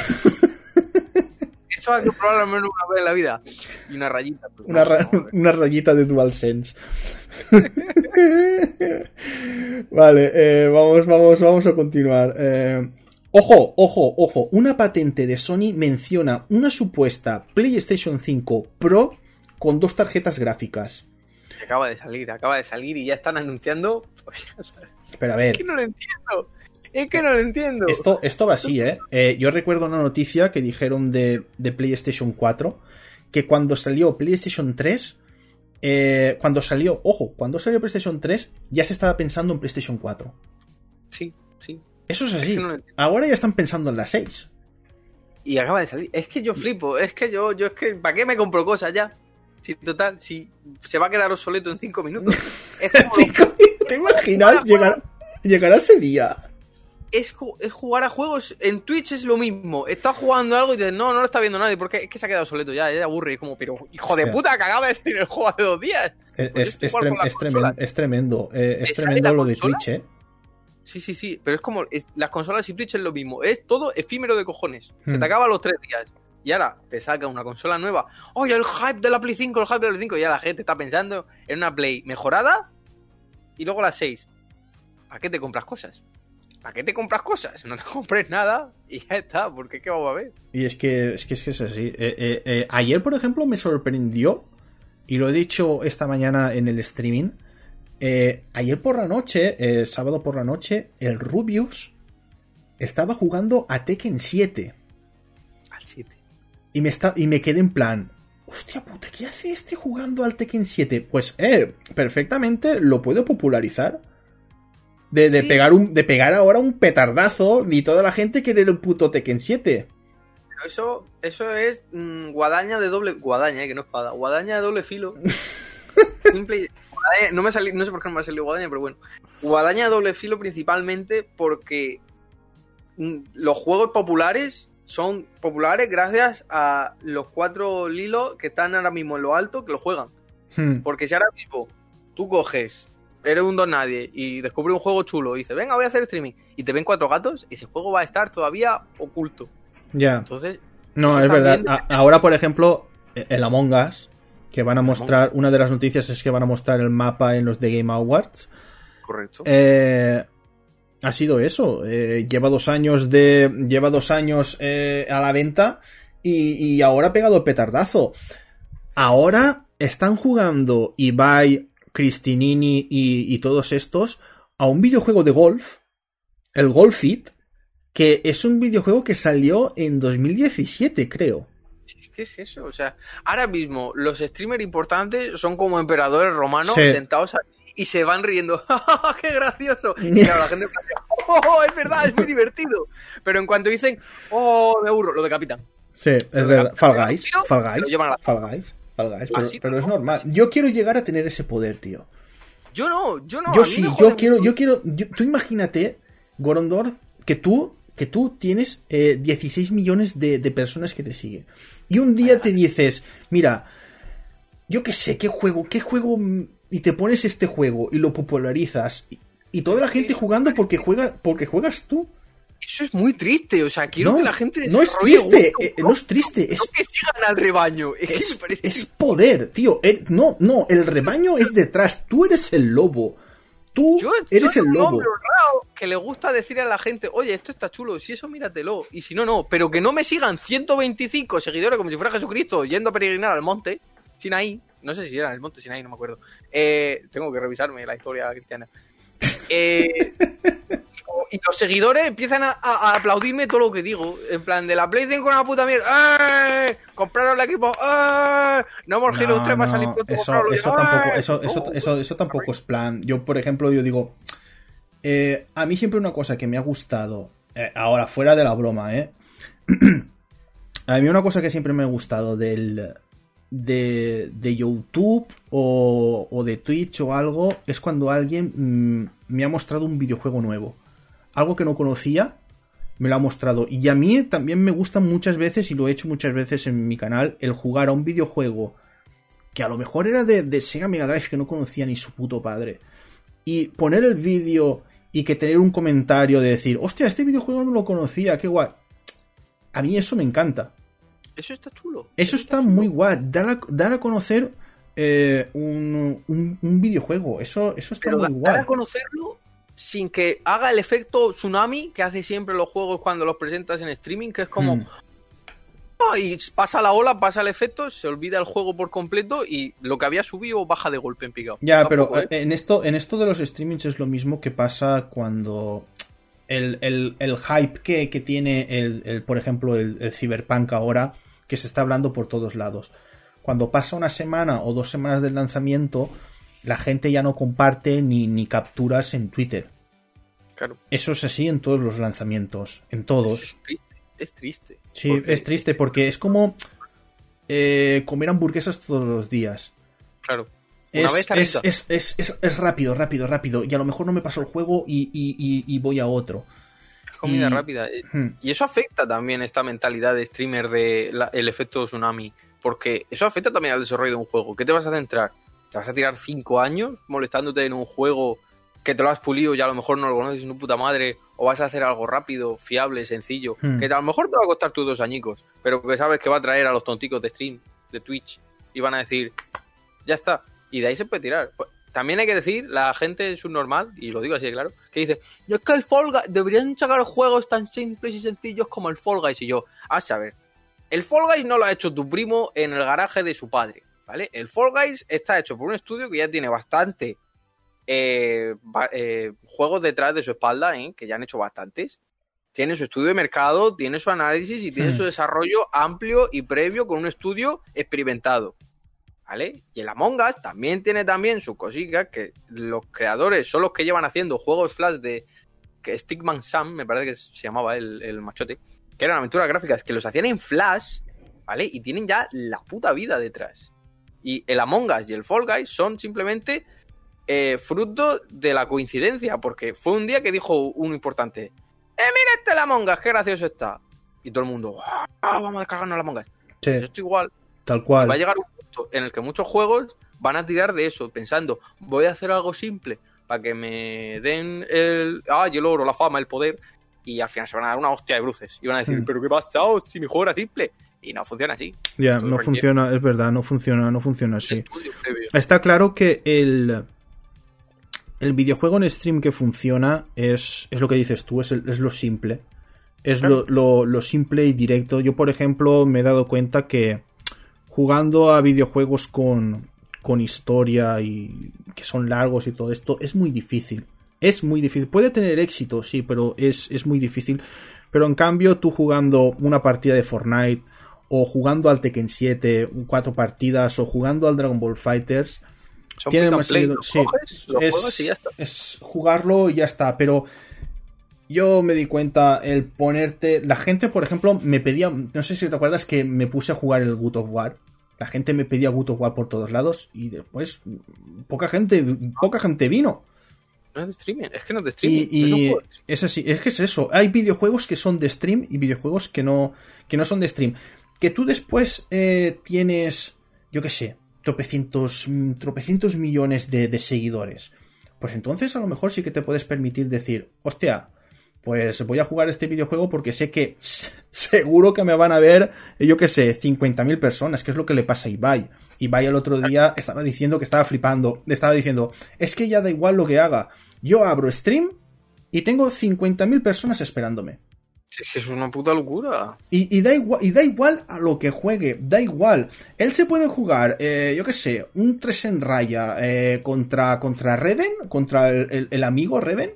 Eso hay que probarlo al menos una vez en la vida. Y una rayita. pues, Una, ra- no, una rayita de DualSense. vale, eh, vamos, vamos, vamos a continuar. Eh, ojo, ojo, ojo. Una patente de Sony menciona una supuesta PlayStation 5 Pro con dos tarjetas gráficas. Acaba de salir, acaba de salir y ya están anunciando. Pero a es ver, que no lo entiendo. Es que no lo entiendo. esto, esto va así, ¿eh? Eh, Yo recuerdo una noticia que dijeron de, de PlayStation 4 que cuando salió PlayStation 3, eh, cuando salió, ojo, cuando salió PlayStation 3 ya se estaba pensando en PlayStation 4. Sí, sí. Eso es Es así. que no. Ahora ya están pensando en la 6. Y acaba de salir. Es que yo flipo. Es que yo, yo es que. ¿Para qué me compro cosas ya? Si total, si se va a quedar obsoleto en cinco minutos. Es como ¿Te imaginas llegar, llegar a ese día? es, ju- es jugar a juegos. En Twitch es lo mismo. Estás jugando algo y dices, no, no lo está viendo nadie porque es que se ha quedado obsoleto ya, ya aburre. Y es como, pero hijo de puta, que acaba de salir el juego hace dos días. Es, Pues es, es trem- tremendo, es tremendo, eh, es ¿Me sale tremendo lo de? Twitch, ¿eh? Sí, sí, sí. Pero es como, es- las consolas y Twitch es lo mismo. Es todo efímero de cojones. Se Hmm. te acaba a los tres días. Y ahora te saca una consola nueva. ¡Oye, el hype de la Play 5, el hype de la Play 5! Y ya la gente está pensando en una Play mejorada y luego la 6. ¿Para qué te compras cosas? ¿Para qué te compras cosas? No te compres nada y ya está. Porque qué vamos a ver? Y es que es, que, es, que es así. Eh, eh, eh, ayer, por ejemplo, me sorprendió, y lo he dicho esta mañana en el streaming, eh, ayer por la noche, eh, sábado por la noche, el Rubius estaba jugando a Tekken 7. Al 7. Y me, está, y me quedé en plan, hostia puta, ¿qué hace este jugando al Tekken 7? Pues, eh, perfectamente lo puedo popularizar. De, de Sí. pegar un, de pegar ahora un petardazo y toda la gente quiere el puto Tekken 7. Pero eso, eso es mm, guadaña de doble. Guadaña, eh, que no es espada. Guadaña de doble filo. Simple y- guadaña- no, me salí, no sé por qué no me ha salido guadaña, pero bueno. Guadaña doble filo principalmente porque mm, los juegos populares son populares gracias a los cuatro lilos que están ahora mismo en lo alto que lo juegan. Hmm, Porque si ahora mismo tú coges, eres un don nadie y descubres un juego chulo y dices, venga, voy a hacer streaming, y te ven cuatro gatos, ese juego va a estar todavía oculto. ya. Entonces, No, es verdad. ahora, por ejemplo, el Among Us, que van a mostrar, una de las noticias es que van a mostrar el mapa en los The Game Awards. correcto. Eh, ha sido eso. eh, lleva dos años de. Lleva dos años eh, a la venta. Y, y ahora ha pegado el petardazo. Ahora están jugando Ibai, Cristinini y, y todos estos a un videojuego de golf. El Golf It. Que es un videojuego que salió en 2017, creo. Sí, es eso, o sea, ahora mismo los streamers importantes son como emperadores romanos Sí. sentados ahí y se van riendo. ¡Qué gracioso! Y claro, la gente ¡Oh, es verdad, es muy divertido! Pero en cuanto dicen, ¡oh, me aburro! Lo decapitan. Sí, es verdad. Fall Guys. Fall Guys. Fall Guys. Fall Guys. Pero, pero es normal. Yo quiero llegar a tener ese poder, tío. Yo no, yo no. Yo sí, yo quiero, yo quiero. tú imagínate, Gorondor, que tú, que tú tienes eh, 16 millones de, de, personas que te siguen. Y un día te dices, mira, yo qué sé, qué juego, qué juego. Y te pones este juego y lo popularizas. Y, y toda la gente jugando porque juega, porque juegas tú. Eso es muy triste, o sea, quiero que la gente... No es triste, eh, no es triste, es... que sigan al rebaño. Es, es poder, tío. Eh, no, no, el rebaño es detrás, tú eres el lobo. Tú eres el lobo. que le gusta decir a la gente, oye, esto está chulo, si eso míratelo, y si no, no, pero que no me sigan 125 seguidores como si fuera Jesucristo yendo a peregrinar al monte, sin ahí, no sé si era el monte sin ahí, no me acuerdo. Eh, tengo que revisarme la historia cristiana. Eh, y los seguidores empiezan a, aplaudirme todo lo que digo. En plan, de la PlayStation con una puta mierda. ¡Eh! Compraron el equipo. ¡Eh! No hemos Halo no, 3 va a salir eso, eso, tampoco, eso, eso, eso, eso, tampoco es plan. Yo, por ejemplo, yo digo. Eh, a mí siempre una cosa que me ha gustado. Eh, ahora, fuera de la broma, ¿eh? a mí una cosa que siempre me ha gustado del. De, de YouTube o, o, de Twitch o algo es cuando alguien mm, me ha mostrado un videojuego nuevo algo que no conocía, me lo ha mostrado. Y a mí también me gusta muchas veces, y lo he hecho muchas veces en mi canal, el jugar a un videojuego que a lo mejor era de, Sega Mega Drive que no conocía ni su puto padre. Y poner el vídeo y que tener un comentario de decir, hostia, este videojuego no lo conocía, qué guay. A mí eso me encanta. Eso está chulo. Eso está, muy guay. Dar a, conocer eh, un, un, videojuego. Eso, eso está muy guay. Dar a conocerlo sin que haga el efecto tsunami que hace siempre los juegos cuando los presentas en streaming, que es como... Hmm. Y pasa la ola, pasa el efecto, se olvida el juego por completo y lo que había subido baja de golpe en picado. Ya, pero ¿eh? en, esto, en esto de los streamings es lo mismo que pasa cuando el, hype que, tiene, el, por ejemplo, el, el Cyberpunk ahora, que se está hablando por todos lados. Cuando pasa una semana o dos semanas del lanzamiento, la gente ya no comparte ni, ni capturas en Twitter. Claro. Eso es así en todos los lanzamientos, en todos. Es triste. Es triste sí, es triste porque es como eh, comer hamburguesas todos los días. Claro. es, es, es, es, rápido, rápido, rápido. Y a lo mejor no me paso el juego y, y, voy a otro. Es comida rápida. Eh, hmm. Y eso afecta también esta mentalidad de streamer de el efecto tsunami. Porque eso afecta también al desarrollo de un juego. ¿Qué te vas a centrar? ¿Te vas a tirar cinco años molestándote en un juego que te lo has pulido y a lo mejor no lo conoces una puta madre? ¿O vas a hacer algo rápido, fiable, sencillo? Hmm. Que a lo mejor te va a costar tus dos añicos, pero que sabes que va a traer a los tonticos de stream, de Twitch, y van a decir, ya está. Y de ahí se puede tirar. Pues, también hay que decir, la gente subnormal, y lo digo así de claro, que dice, yo es que el Fall Guys, deberían sacar juegos tan simples y sencillos como el Fall Guys. Y yo, a saber, el Fall Guys no lo ha hecho tu primo en el garaje de su padre. El Fall Guys está hecho por un estudio que ya tiene bastante eh, eh, juegos detrás de su espalda, ¿eh? que ya han hecho bastantes. Tiene su estudio de mercado, tiene su análisis y tiene hmm. su desarrollo amplio y previo con un estudio experimentado. ¿Vale? Y el Among Us también tiene también su cosita, que los creadores son los que llevan haciendo juegos flash de que Stickman Sam, me parece que se llamaba el, el machote, que eran aventuras gráficas que los hacían en flash, ¿vale? Y tienen ya la puta vida detrás. Y el Among Us y el Fall Guys son simplemente eh, fruto de la coincidencia, porque fue un día que dijo uno importante, ¡eh, mira este el Among Us, qué gracioso está! Y todo el mundo, ¡ah, vamos a descargarnos el Among Us! Sí. Pues esto igual. Tal cual. Va a llegar un punto en el que muchos juegos van a tirar de eso, pensando, voy a hacer algo simple para que me den el, ah, el oro, la fama, el poder, y al final se van a dar una hostia de bruces. Y van a decir, hmm. ¿pero qué pasa si mi juego era simple? Y no funciona así. Ya, no funciona, es verdad, no funciona, no funciona así. Está claro que el, el videojuego en stream que funciona es, es lo que dices tú, es, es lo simple. Es lo, lo, simple y directo. Yo, por ejemplo, me he dado cuenta que jugando a videojuegos con, con historia y que son largos y todo esto, es muy difícil. Es muy difícil. Puede tener éxito, sí, pero es, es muy difícil. Pero en cambio, tú jugando una partida de Fortnite o jugando al Tekken 7, cuatro partidas, o jugando al Dragon Ball Fighters, Tiene más play, lo sí. coges, lo Es, juegas y ya está. es jugarlo y ya está, pero yo me di cuenta el ponerte... La gente, por ejemplo, me pedía... No sé si te acuerdas que me puse a jugar el God of War. La gente me pedía God of War por todos lados y después poca gente, poca gente vino. No es de streaming, es que no es de streaming. Y, es un y de streaming. es así, es que es eso. Hay videojuegos que son de stream y videojuegos que no, que no son de stream. Que tú después eh, tienes, yo qué sé, tropecientos, tropecientos millones de, seguidores. Pues entonces a lo mejor sí que te puedes permitir decir, hostia, pues voy a jugar este videojuego porque sé que seguro que me van a ver, yo qué sé, 50.000 personas, que es lo que le pasa a Ibai. Ibai el otro día estaba diciendo que estaba flipando, estaba diciendo, es que ya da igual lo que haga, yo abro stream y tengo 50.000 personas esperándome. Es que es una puta locura. Y, y da igual, y da igual a lo que juegue, da igual. Él se puede jugar, eh, yo qué sé, un 3 en raya eh, contra, contra Reven, contra el, el- el amigo Reven.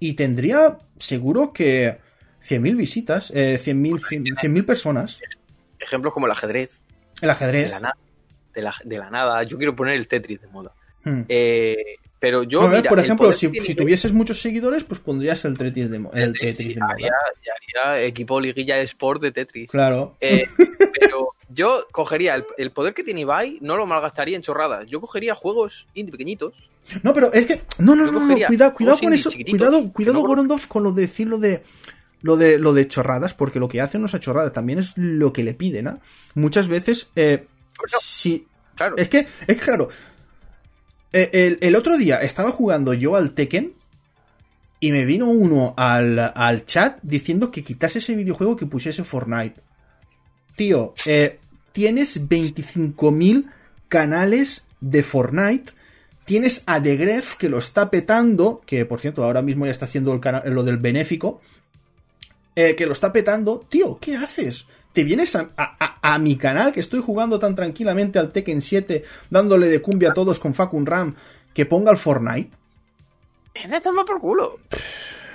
Y tendría seguro que 100.000 visitas, eh, 100.000 100.000 100.000 personas. Ejemplos como el ajedrez, El de ajedrez. la, nada, de, la, de la nada. Yo quiero poner el Tetris de moda. Hmm. Eh, pero yo. No, mira, por ejemplo, si, si tuvieses muchos seguidores, pues pondrías el Tetris de, el Tetris de moda. haría, haría equipo liguilla de sport de Tetris. Claro. Eh, pero yo cogería el, el poder que tiene Ibai, no lo malgastaría en chorradas. Yo cogería juegos indie pequeñitos. No, pero es que. No, no, no, no, cuidado, cuidado con eso. Cuidado, cuidado, no- Gorondov, con lo de decir lo de. Lo de, lo de chorradas, porque lo que hace no es a chorradas, también es lo que le piden, ¿ah? Muchas veces, eh, si. Claro. Es que, es que claro. Eh, El, otro día estaba jugando yo al Tekken y me vino uno al, al chat diciendo que quitase ese videojuego que pusiese Fortnite. Tío, eh, tienes 25.000 canales de Fortnite. Tienes a The Gref que lo está petando, que por cierto ahora mismo ya está haciendo el lo del benéfico, eh, que lo está petando. Tío, ¿qué haces? ¿Te vienes a, a- mi canal que estoy jugando tan tranquilamente al Tekken 7, dándole de cumbia a todos con Facun Ram, que ponga el Fortnite? Vete a tomar por culo.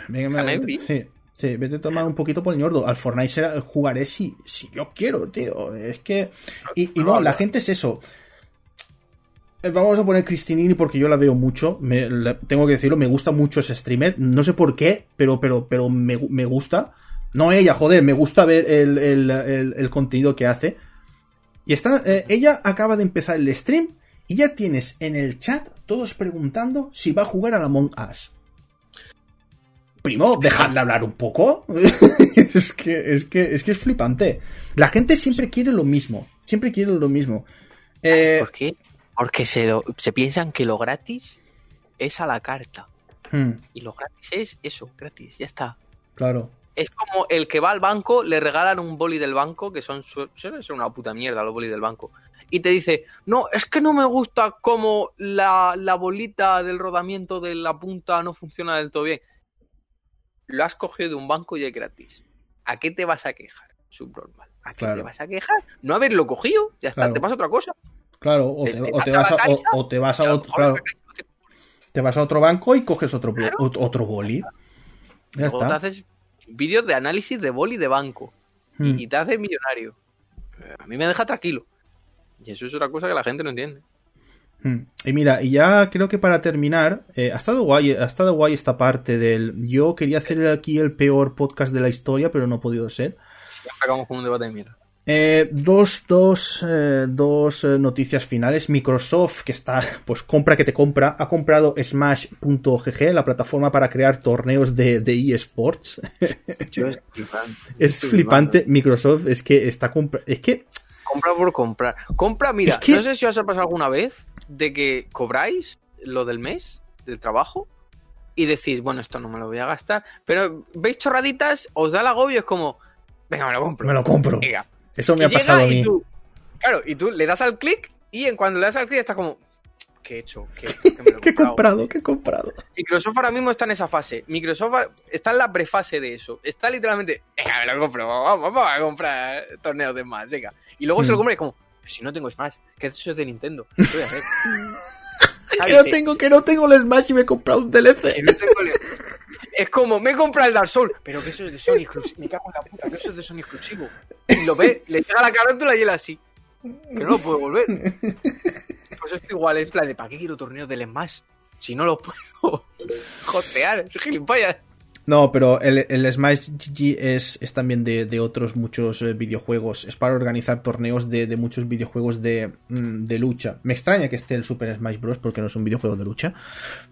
Venga, vivir. sí, sí, vete a tomar un poquito por el ñordo. Al Fortnite será- jugaré si, si yo quiero, tío. Es que. Y, y no, la gente es eso. Eh, Vamos a poner Cristinini porque yo la veo mucho. Me- la- tengo que decirlo, me gusta mucho ese streamer. No sé por qué, pero, pero, pero me, me gusta. No ella, joder, me gusta ver el, el- el- el contenido que hace. Y está. eh, ella acaba de empezar el stream. Y ya tienes en el chat todos preguntando si va a jugar a la Among Us. Primo, dejadle hablar un poco. es, que, es, que, es que es flipante. La gente siempre quiere lo mismo. Siempre quiere lo mismo. Eh, ¿Por qué? Porque se, lo- se piensan que lo gratis es a la carta. hmm, Y lo gratis es eso, gratis, ya está. claro. Es como el que va al banco, le regalan un boli del banco, que son su- suelen ser una puta mierda los bolis del banco. Y te dice, no, es que no me gusta cómo la, la bolita del rodamiento de la punta no funciona del todo bien. Lo has cogido de un banco y es gratis. ¿A qué te vas a quejar? Subnormal. ¿A qué Claro. te vas a quejar? No haberlo cogido, ya está, Claro. te pasa otra cosa. Claro, o Te- te, te o te vas a o, o te vas otro, claro, te- vas a otro banco y coges otro, otro boli. Ya está. haces vídeos de análisis de boli de banco. Hmm. y, te haces millonario. A mí me deja tranquilo. Y eso es una cosa que la gente no entiende. Hmm. Y mira, y ya creo que para terminar, eh, ha estado guay, ha estado guay esta parte del. Yo quería hacer aquí el peor podcast de la historia, pero no ha podido ser. Ya acabamos con un debate de mierda. Eh, dos, dos, eh, dos eh, noticias finales. Microsoft, que está, pues compra que te compra, ha comprado Smash.gg, la plataforma para crear torneos de, de eSports. Yo es flipante. es flipante. Microsoft es que está compra, es que, Compra por comprar. Compra, mira, Es que- no sé si os ha pasado alguna vez de que cobráis lo del mes, del trabajo, y decís, bueno, esto no me lo voy a gastar, pero veis chorraditas, os da el agobio, es como, venga, me lo compro. me lo compro. Venga. Eso me ha pasado a mí. tú- claro, y tú le das al clic y en cuando le das al clic estás como, ¿qué he hecho? ¿Qué, qué me lo he ¿Qué he comprado? ¿Qué he comprado? Microsoft ahora mismo está en esa fase. Microsoft está en la prefase de eso. Está literalmente, venga, me lo compro, vamos, vamos a comprar torneos de más, venga. Y luego se lo Mm. compra y es como, si no tengo Smash, que eso es de Nintendo. ¿Qué voy a hacer? Que no tengo, que no tengo el Smash y me he comprado un DLC. Que no tengo el- Es como, me he comprado el Dark Souls, pero que eso es de Sony exclusivo. Me cago en la puta, que eso es de Sony exclusivo. Y lo ve, le llega la carátula y él así. Que no lo puedo volver. Pues esto igual es plan de ¿para qué quiero torneos del Smash? Si no los puedo jotear, soy gilipollas. No, pero el, el Smash GG es, es también de, de otros muchos eh, videojuegos. Es para organizar torneos de, de muchos videojuegos de, mm, de lucha. Me extraña que esté el Super Smash Bros. porque no es un videojuego de lucha.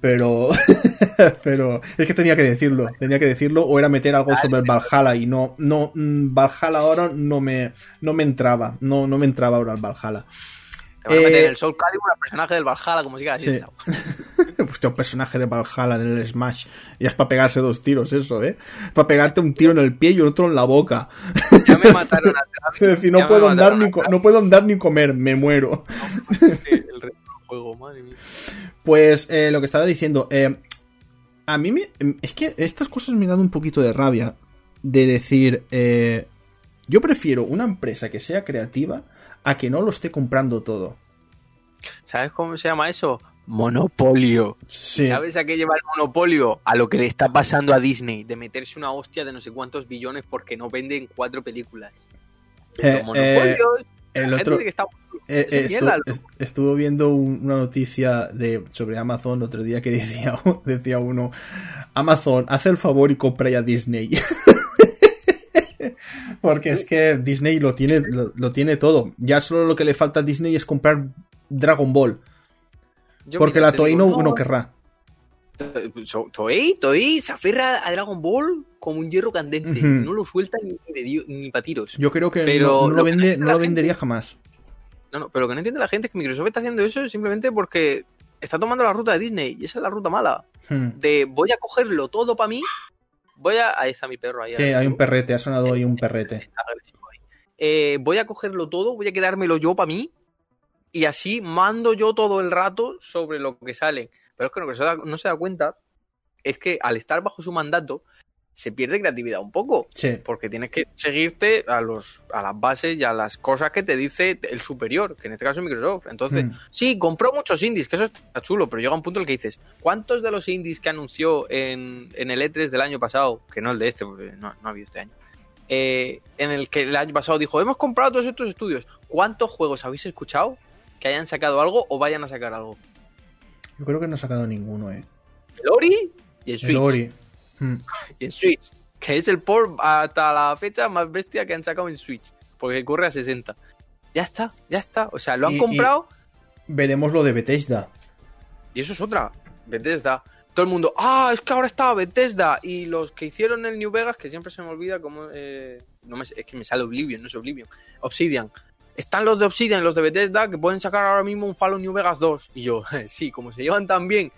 Pero. pero. Es que tenía que decirlo. Tenía que decirlo. O era meter algo sobre Valhalla. Y no. no mm, Valhalla ahora no me. No me entraba. No, no me entraba ahora el Valhalla. Te van a meter Eh, el Soul Calibur al personaje del Valhalla, como si quieras Sí. pues un personaje de Valhalla en el Smash. Y es para pegarse dos tiros, eso, ¿eh? Para pegarte un tiro en el pie y otro en la boca. Ya me mataron a Es decir, no puedo andar ni no puedo andar ni comer, me muero. el resto del juego, madre mía. Pues eh, lo que estaba diciendo, eh, a mí me, es que estas cosas me dan un poquito de rabia de decir, eh, yo prefiero una empresa que sea creativa a que no lo esté comprando todo. ¿Sabes cómo se llama eso? Monopolio. Sí. ¿Sabes a qué lleva el monopolio? A lo que le está pasando a Disney, de meterse una hostia de no sé cuántos billones porque no venden cuatro películas. Eh, Los monopolios, el otro, que está- Eh, est- viendo un- una noticia de sobre Amazon otro día que decía, decía uno Amazon, haz el favor y compra ya Disney. Porque es que Disney lo tiene, lo, lo tiene todo. Ya solo lo que le falta a Disney es comprar Dragon Ball. Yo, Porque la Toei digo, no, no querrá. To- Toei, Toei se aferra a Dragon Ball como un hierro candente. No lo suelta ni, de ni para tiros. Yo creo que Pero no, no lo vende, no gente- vendería jamás. No, no, pero lo que no entiende la gente es que Microsoft está haciendo eso simplemente porque está tomando la ruta de Disney y esa es la ruta mala. Hmm. De voy a cogerlo todo para mí. Voy a. Ahí está mi perro ahí. Que hay un perrete, ha sonado ahí un perrete. Eh, voy a cogerlo todo, voy a quedármelo yo para mí. Y así mando yo todo el rato sobre lo que sale. Pero es que lo que se da- no se da cuenta es que al estar bajo su mandato se pierde creatividad un poco. Sí. Porque tienes que seguirte a los a las bases y a las cosas que te dice el superior, que en este caso es Microsoft. Entonces, Mm. sí, compró muchos indies, que eso está chulo, pero llega un punto en el que dices, ¿cuántos de los indies que anunció en, en el E3 del año pasado, que no el de este, porque no, no ha habido este año, eh, en el que el año pasado dijo, hemos comprado todos estos estudios, ¿cuántos juegos habéis escuchado que hayan sacado algo o vayan a sacar algo? Yo creo que no ha sacado ninguno, eh. El Ori y el Switch. El Ori. Hmm. y en Switch, que es el port hasta la fecha más bestia que han sacado en Switch, porque corre a 60. Ya está, ya está. O sea, lo han Y- y- comprado Veremos lo de Bethesda. y... eso es otra. Bethesda. Todo el mundo, ah, es que ahora está Bethesda. Y los que hicieron el New Vegas, que siempre se me olvida cómo. eh, no me, es que me sale Oblivion, no es Oblivion. Obsidian. Están los de Obsidian y los de Bethesda que pueden sacar ahora mismo un Fallout New Vegas 2. Y yo, sí, como se llevan tan bien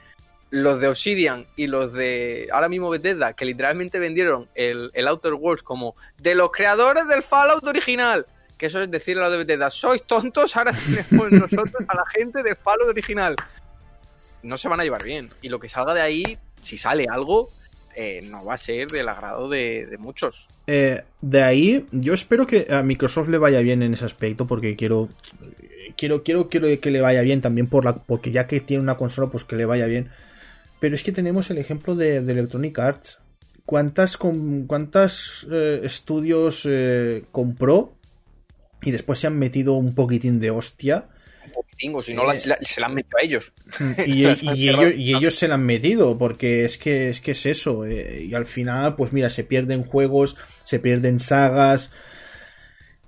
los de Obsidian y los de ahora mismo Bethesda, que literalmente vendieron el, el Outer Worlds como de los creadores del Fallout original. Que eso es decirle a los de Bethesda, sois tontos, ahora tenemos nosotros a la gente del Fallout original. No se van a llevar bien. Y lo que salga de ahí, si sale algo, eh, no va a ser del agrado de, muchos. Eh, de ahí, yo espero que a Microsoft le vaya bien en ese aspecto, porque quiero. Quiero, quiero, quiero que le vaya bien también por la. Porque ya que tiene una consola, pues que le vaya bien. Pero es que tenemos el ejemplo de, de Electronic Arts. ¿Cuántas, com- cuántas eh, estudios compró? Y después se han metido un poquitín de hostia. Un poquitín, o si no, la- se la han metido a ellos. Y, Las y ellos, cerrado. y ellos se la han metido, porque es que es, que es eso. eh, y al final, pues mira, se pierden juegos, se pierden sagas.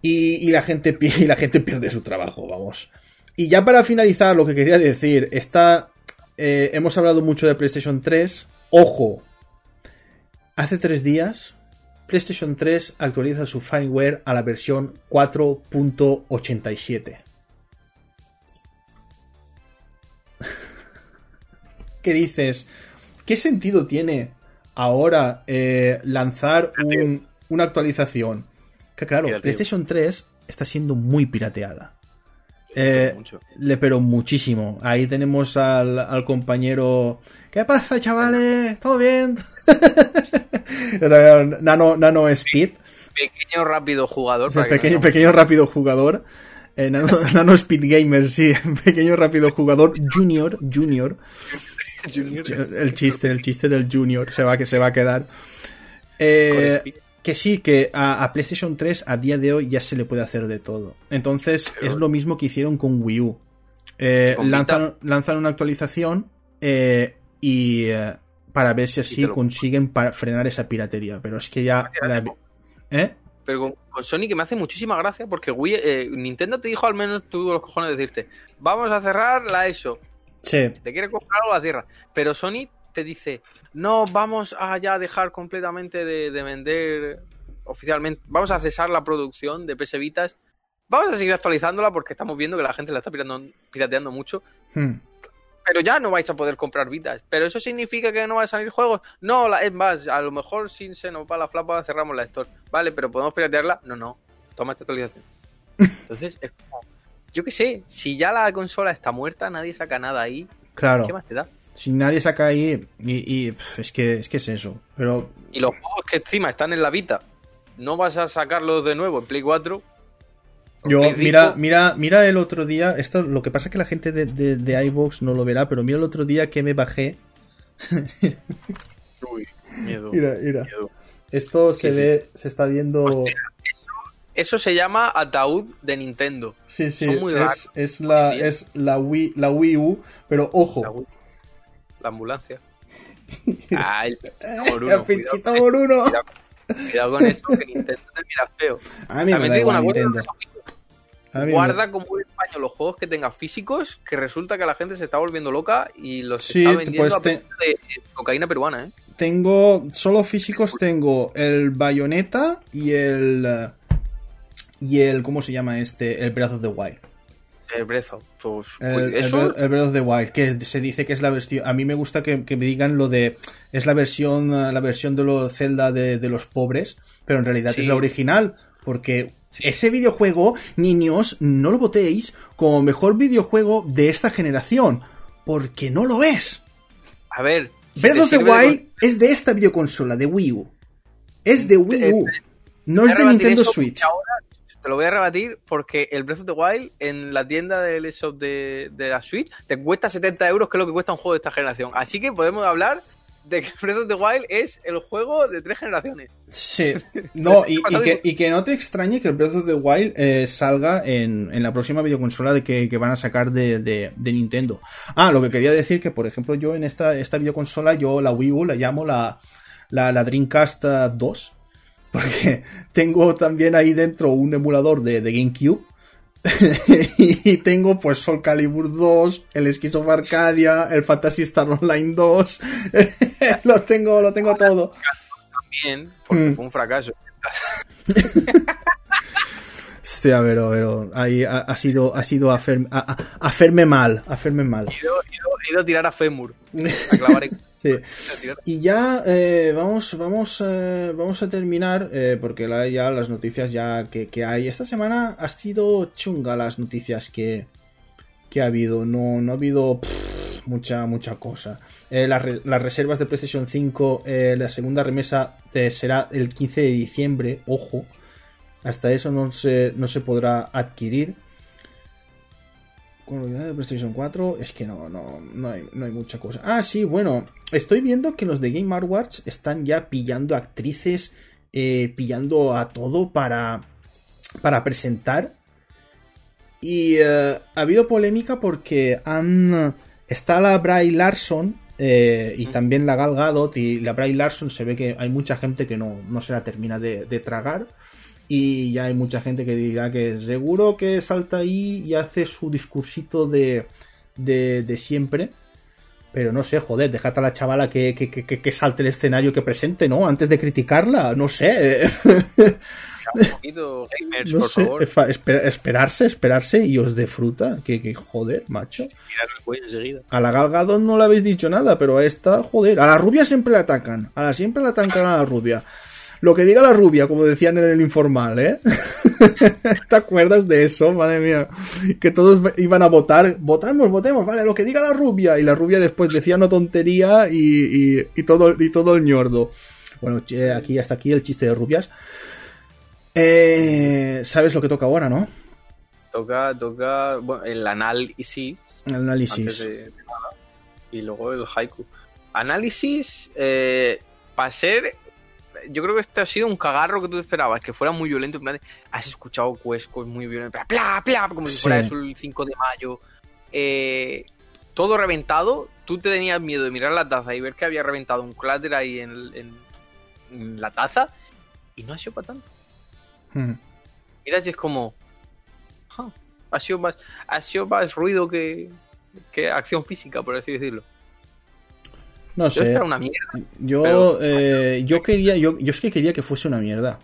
Y, la gente, y la gente pierde su trabajo, vamos. Y ya para finalizar, lo que quería decir, está. eh, hemos hablado mucho de PlayStation 3. Ojo. Hace tres días, PlayStation 3 actualiza su firmware a la versión 4.87. ¿Qué dices? ¿Qué sentido tiene ahora eh, lanzar un- una actualización? Que claro. PlayStation 3 está siendo muy pirateada. Eh, le pero muchísimo. Ahí tenemos al, al compañero. ¿Qué pasa, chavales? ¿Todo bien? Nano, Nano Speed. Pequeño, rápido jugador. Para que no pequeño, rápido jugador. Eh, Nano, Nano Speed Gamer, sí. Pequeño rápido jugador. Junior. Junior. Junior. El chiste, el chiste del Junior. Se va, que se va a quedar. Eh, que sí, que a, a PlayStation 3 a día de hoy ya se le puede hacer de todo. Entonces Pero- es lo mismo que hicieron con Wii U. eh, lanzan, lanzan una actualización eh, y eh, para ver si así consiguen pa- frenar esa piratería. Pero es que ya... la- ¿Eh? Pero con, con Sony que me hace muchísima gracia porque Wii, eh, Nintendo te dijo al menos tuvo los cojones de decirte, vamos a cerrar la ESO. Sí, Si te quiere comprar algo, la cierra. Pero Sony te dice, no, vamos a ya dejar completamente de, de vender oficialmente, vamos a cesar la producción de PS Vitas. Vamos a seguir actualizándola porque estamos viendo que la gente la está pirateando, pirateando mucho. Hmm. Pero ya no vais a poder comprar Vitas. ¿Pero eso significa que no van a salir juegos? No, la- es más, a lo mejor si se nos va la flapa cerramos la store. Vale, pero ¿podemos piratearla? No, no. Toma esta actualización. Entonces, es como... Yo qué sé, si ya la consola está muerta, nadie saca nada ahí. claro. ¿Qué más te da? Si nadie saca ahí y, es que es que es eso. Pero Y los juegos que encima están en la Vita, no vas a sacarlos de nuevo en Play 4. o en Yo, Play 5. mira, mira, mira el otro día, esto lo que pasa es que la gente de, de, no lo verá, pero mira el otro día que me bajé. Uy, miedo. Mira, mira. miedo. Esto se Sí, sí. ve, se está viendo. Hostia. Eso se llama ataúd de Nintendo. Sí, sí, son muy es, es la, es Wii, la Wii U, pero ojo, La, la ambulancia. Ah, el pinchito por el uno. pinchito cuidado, con eso, que Nintendo te mira feo. A mí me También da te digo igual una Nintendo. A mí me- Guarda como un paño los juegos que tengas físicos, que resulta que la gente se está volviendo loca y los Sí, está vendiendo pues a te- de cocaína peruana, ¿eh? Tengo solo físicos, tengo el Bayonetta y el eh, y el ¿cómo se llama este? El Breath of the Wild. El. Pues, El, pues, el Breath- el Breath of the Wild, que se dice que es la versión. A mí me gusta que, que me digan lo de. Es la versión. eh, La versión de los Zelda de, de los pobres. Pero en realidad Sí. es la original. Porque Sí. ese videojuego, niños, no lo votéis como mejor videojuego de esta generación. Porque no lo es. a ver. Breath of the de Wild es de esta videoconsola, de Wii U. Es de Wii U. No Voy es a de Nintendo Switch. Ahora te lo voy a rebatir porque el Breath of the Wild en la tienda del eShop de, de la Switch te cuesta 70 euros, que es lo que cuesta un juego de esta generación. Así que podemos hablar de que Breath of the Wild es el juego de tres generaciones. Sí, no, y, y que, y que no te extrañe que el Breath of the Wild eh, salga en, en la próxima videoconsola de que, que van a sacar de, de- de Nintendo. Ah, lo que quería decir que, por ejemplo, yo en esta, esta videoconsola, yo la Wii U la llamo la, la, la Dreamcast eh, 2, porque tengo también ahí dentro un emulador de, de GameCube. y tengo pues Soul Calibur 2, el Skies of Arcadia, el Fantasy Star Online 2. lo tengo, lo tengo todo. También, porque Mm. fue un fracaso. Hostia, pero, pero ahí ha, ha sido, ha sido hacer- a- a- hacerme mal, hacerme mal. He ido a tirar a Femur. A clavar en- Sí. Y ya eh, vamos, vamos, eh, vamos a terminar, eh, porque la- ya las noticias ya que, que hay. Esta semana ha sido chunga las noticias que, que ha habido. No, no ha habido pff, mucha, mucha cosa. Las, las reservas de PlayStation 5, eh, la segunda remesa será el 15 de diciembre, ojo. Hasta eso no se, no se podrá adquirir. Con novedad de PlayStation 4 es que no, no, no, hay, no hay mucha cosa. Ah, sí, bueno, estoy viendo que los de Game Awards están ya pillando actrices, eh, pillando a todo para, para presentar. Y eh, ha habido polémica porque han, está la Bray Larson eh, y también la Gal Gadot y la Bray Larson se ve que hay mucha gente que no, no se la termina de, de tragar. Y ya hay mucha gente que dirá que seguro que salta ahí y hace su discursito de, de, de siempre. Pero no sé, joder, dejad a la chavala que, que, que, que salte el escenario que presente, ¿no? Antes de criticarla, no sé. un poquito gamers, No por sé, favor. espa- esper- esperarse, esperarse y os de fruta. Que, que joder, macho. A la Gal Gadot no le habéis dicho nada, pero a esta, joder, a la rubia siempre la atacan. A la siempre la atacan a la rubia. Lo que diga la rubia, como decían en el informal, ¿eh? ¿Te acuerdas de eso? Madre mía. Que todos iban a votar. Votamos, votemos, vale, lo que diga la rubia. Y la rubia después decía una tontería y, y- y todo, y todo el ñordo. Bueno, che, aquí hasta aquí el chiste de rubias. Eh, ¿Sabes lo que toca ahora, no? Toca, toca bueno, el análisis El análisis. de. Y luego el haiku. Análisis, eh, para ser. Yo creo que este ha sido un cagarro que tú esperabas, que fuera muy violento. En plan, de, has escuchado cuescos muy violentos, bla, bla, como si Sí. fuera eso el 5 de mayo. eh, todo reventado. Tú te tenías miedo de mirar la taza y ver que había reventado un cráter ahí en, en- en la taza. Y no ha sido para tanto. Hmm. Mira, si es como. "Ah, ha, sido más, ha sido más ruido que, que acción física, por así decirlo. No Yo sé. era una mierda. Yo, Pero- eh, yo quería, yo, yo es que quería que fuese una mierda.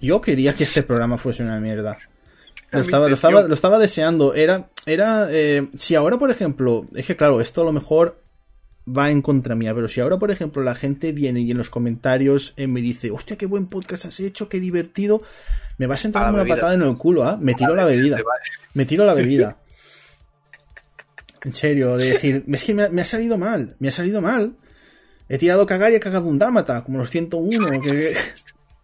Yo quería que este programa fuese una mierda. Lo estaba, lo estaba, lo estaba deseando. Era, era, eh, si ahora, por ejemplo, es que claro, esto a lo mejor va en contra mía, pero si ahora, por ejemplo, la gente viene y en los comentarios eh, me dice, hostia, qué buen podcast has hecho, qué divertido, me vas a entrar A una bebida. patada en el culo, ¿ah? Me tiro la bebida. Me tiro la bebida. En serio, de decir, es que me ha, me ha salido mal, me ha salido mal. He tirado a cagar y he cagado un dálmata, como los 101, que...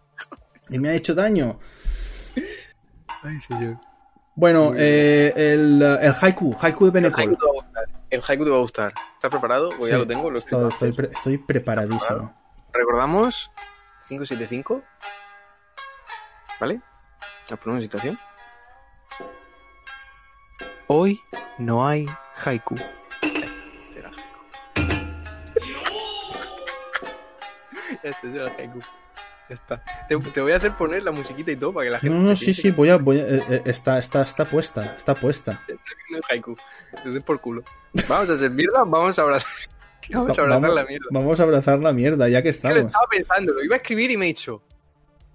y me ha hecho daño. Ay, señor. Bueno, eh, el, el haiku, haiku de El Benecol. haiku te va a gustar. El haiku te va a gustar. ¿Estás preparado? Pues ya lo tengo. Lo estoy, estoy, pre- estoy preparadísimo. Recordamos 575. ¿Vale? Nos ponemos en situación. Hoy no hay haiku. Este será haiku. Este será haiku. Ya está. Te, te voy a hacer poner la musiquita y todo para que la gente. No, no, se sí, sí, voy a, voy a- eh, eh, está, está, está puesta, está puesta. no haiku. Doy por culo. Vamos a hacer mierda, vamos a abrazar. Vamos a abrazar vamos, la mierda. vamos a abrazar la mierda, ya que lo estamos. estaba pensando, lo iba a escribir y me he dicho,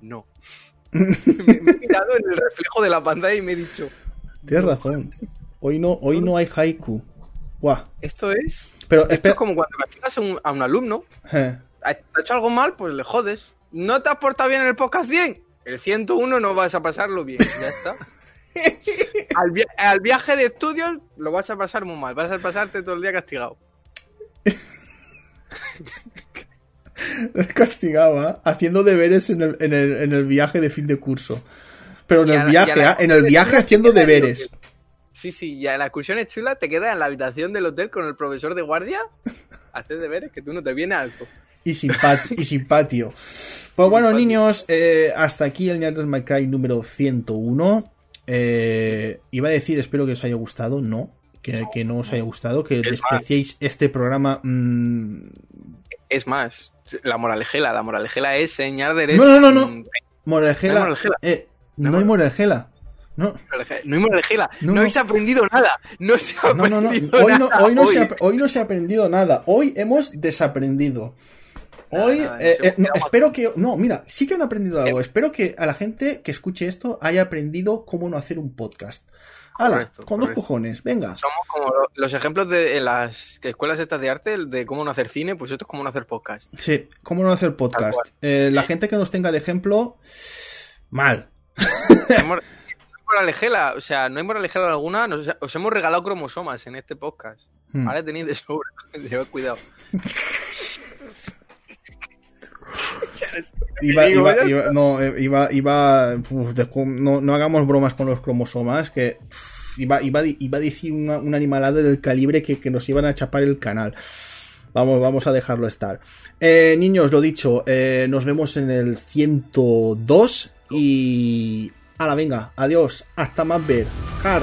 no. me, me he mirado en el reflejo de la pantalla y me he dicho, Tienes razón. Hoy no, hoy no hay haiku. Guau. esto es. Pero Esto es como cuando castigas a un, a un alumno, eh, ha hecho algo mal, pues le jodes. ¿No te has portado bien en el podcast 100? El 101 no vas a pasarlo bien, ya está. al, via- al viaje de estudios lo vas a pasar muy mal, vas a pasarte todo el día castigado. castigaba haciendo deberes en el, en, el, en el viaje de fin de curso. Pero en Y el la- viaje, ¿ah? en el viaje haciendo deberes. Sí, sí, ya la excursión es chula, te quedas en la habitación del hotel con el profesor de guardia, haces deberes que tú no te vienes alto. Y sin, pat- y sin patio. Pues bueno, patio. niños, eh, hasta aquí el Niantic My Cry número 101. Eh, iba a decir, espero que os haya gustado. No, que, que no os haya gustado, que Es despreciéis este programa. mm, Es más, la moralejela, la moralejela es señal de No, no, no, no. Moralgela. No hay moralgela. eh, No hay no hay moralgela. No. No moralejela, No, no, no. habéis aprendido nada. No se ha no, no, no. aprendido Hoy no, nada. hoy, no se ha, hoy. hoy no se ha aprendido nada. Hoy hemos desaprendido. Hoy, Nada, eh, eh, espero que. No, mira, sí que han aprendido algo. Eh. Espero que a la gente que escuche esto haya aprendido cómo no hacer un podcast. Correcto, con correcto. dos cojones, venga. Somos como lo- los ejemplos de en las escuelas estas de arte, de cómo no hacer cine, pues esto es cómo no hacer podcast. Sí, cómo no hacer podcast. Eh, la gente que nos tenga de ejemplo, mal. Moralejela, o sea, no hay moralejela alguna, nos- os hemos regalado cromosomas en este podcast. Hmm. Ahora tenéis de sobra, llevad cuidado. Iba, digo, iba, vaya- iba- no, iba, iba, uf, de- no, no hagamos bromas con los cromosomas, que uf, iba, iba, iba a decir una, una animalada del calibre que, que nos iban a chapar el canal. Vamos, vamos a dejarlo estar. Eh, niños, lo dicho, eh, nos vemos en el 102 y... la venga, adiós, hasta más ver. Car.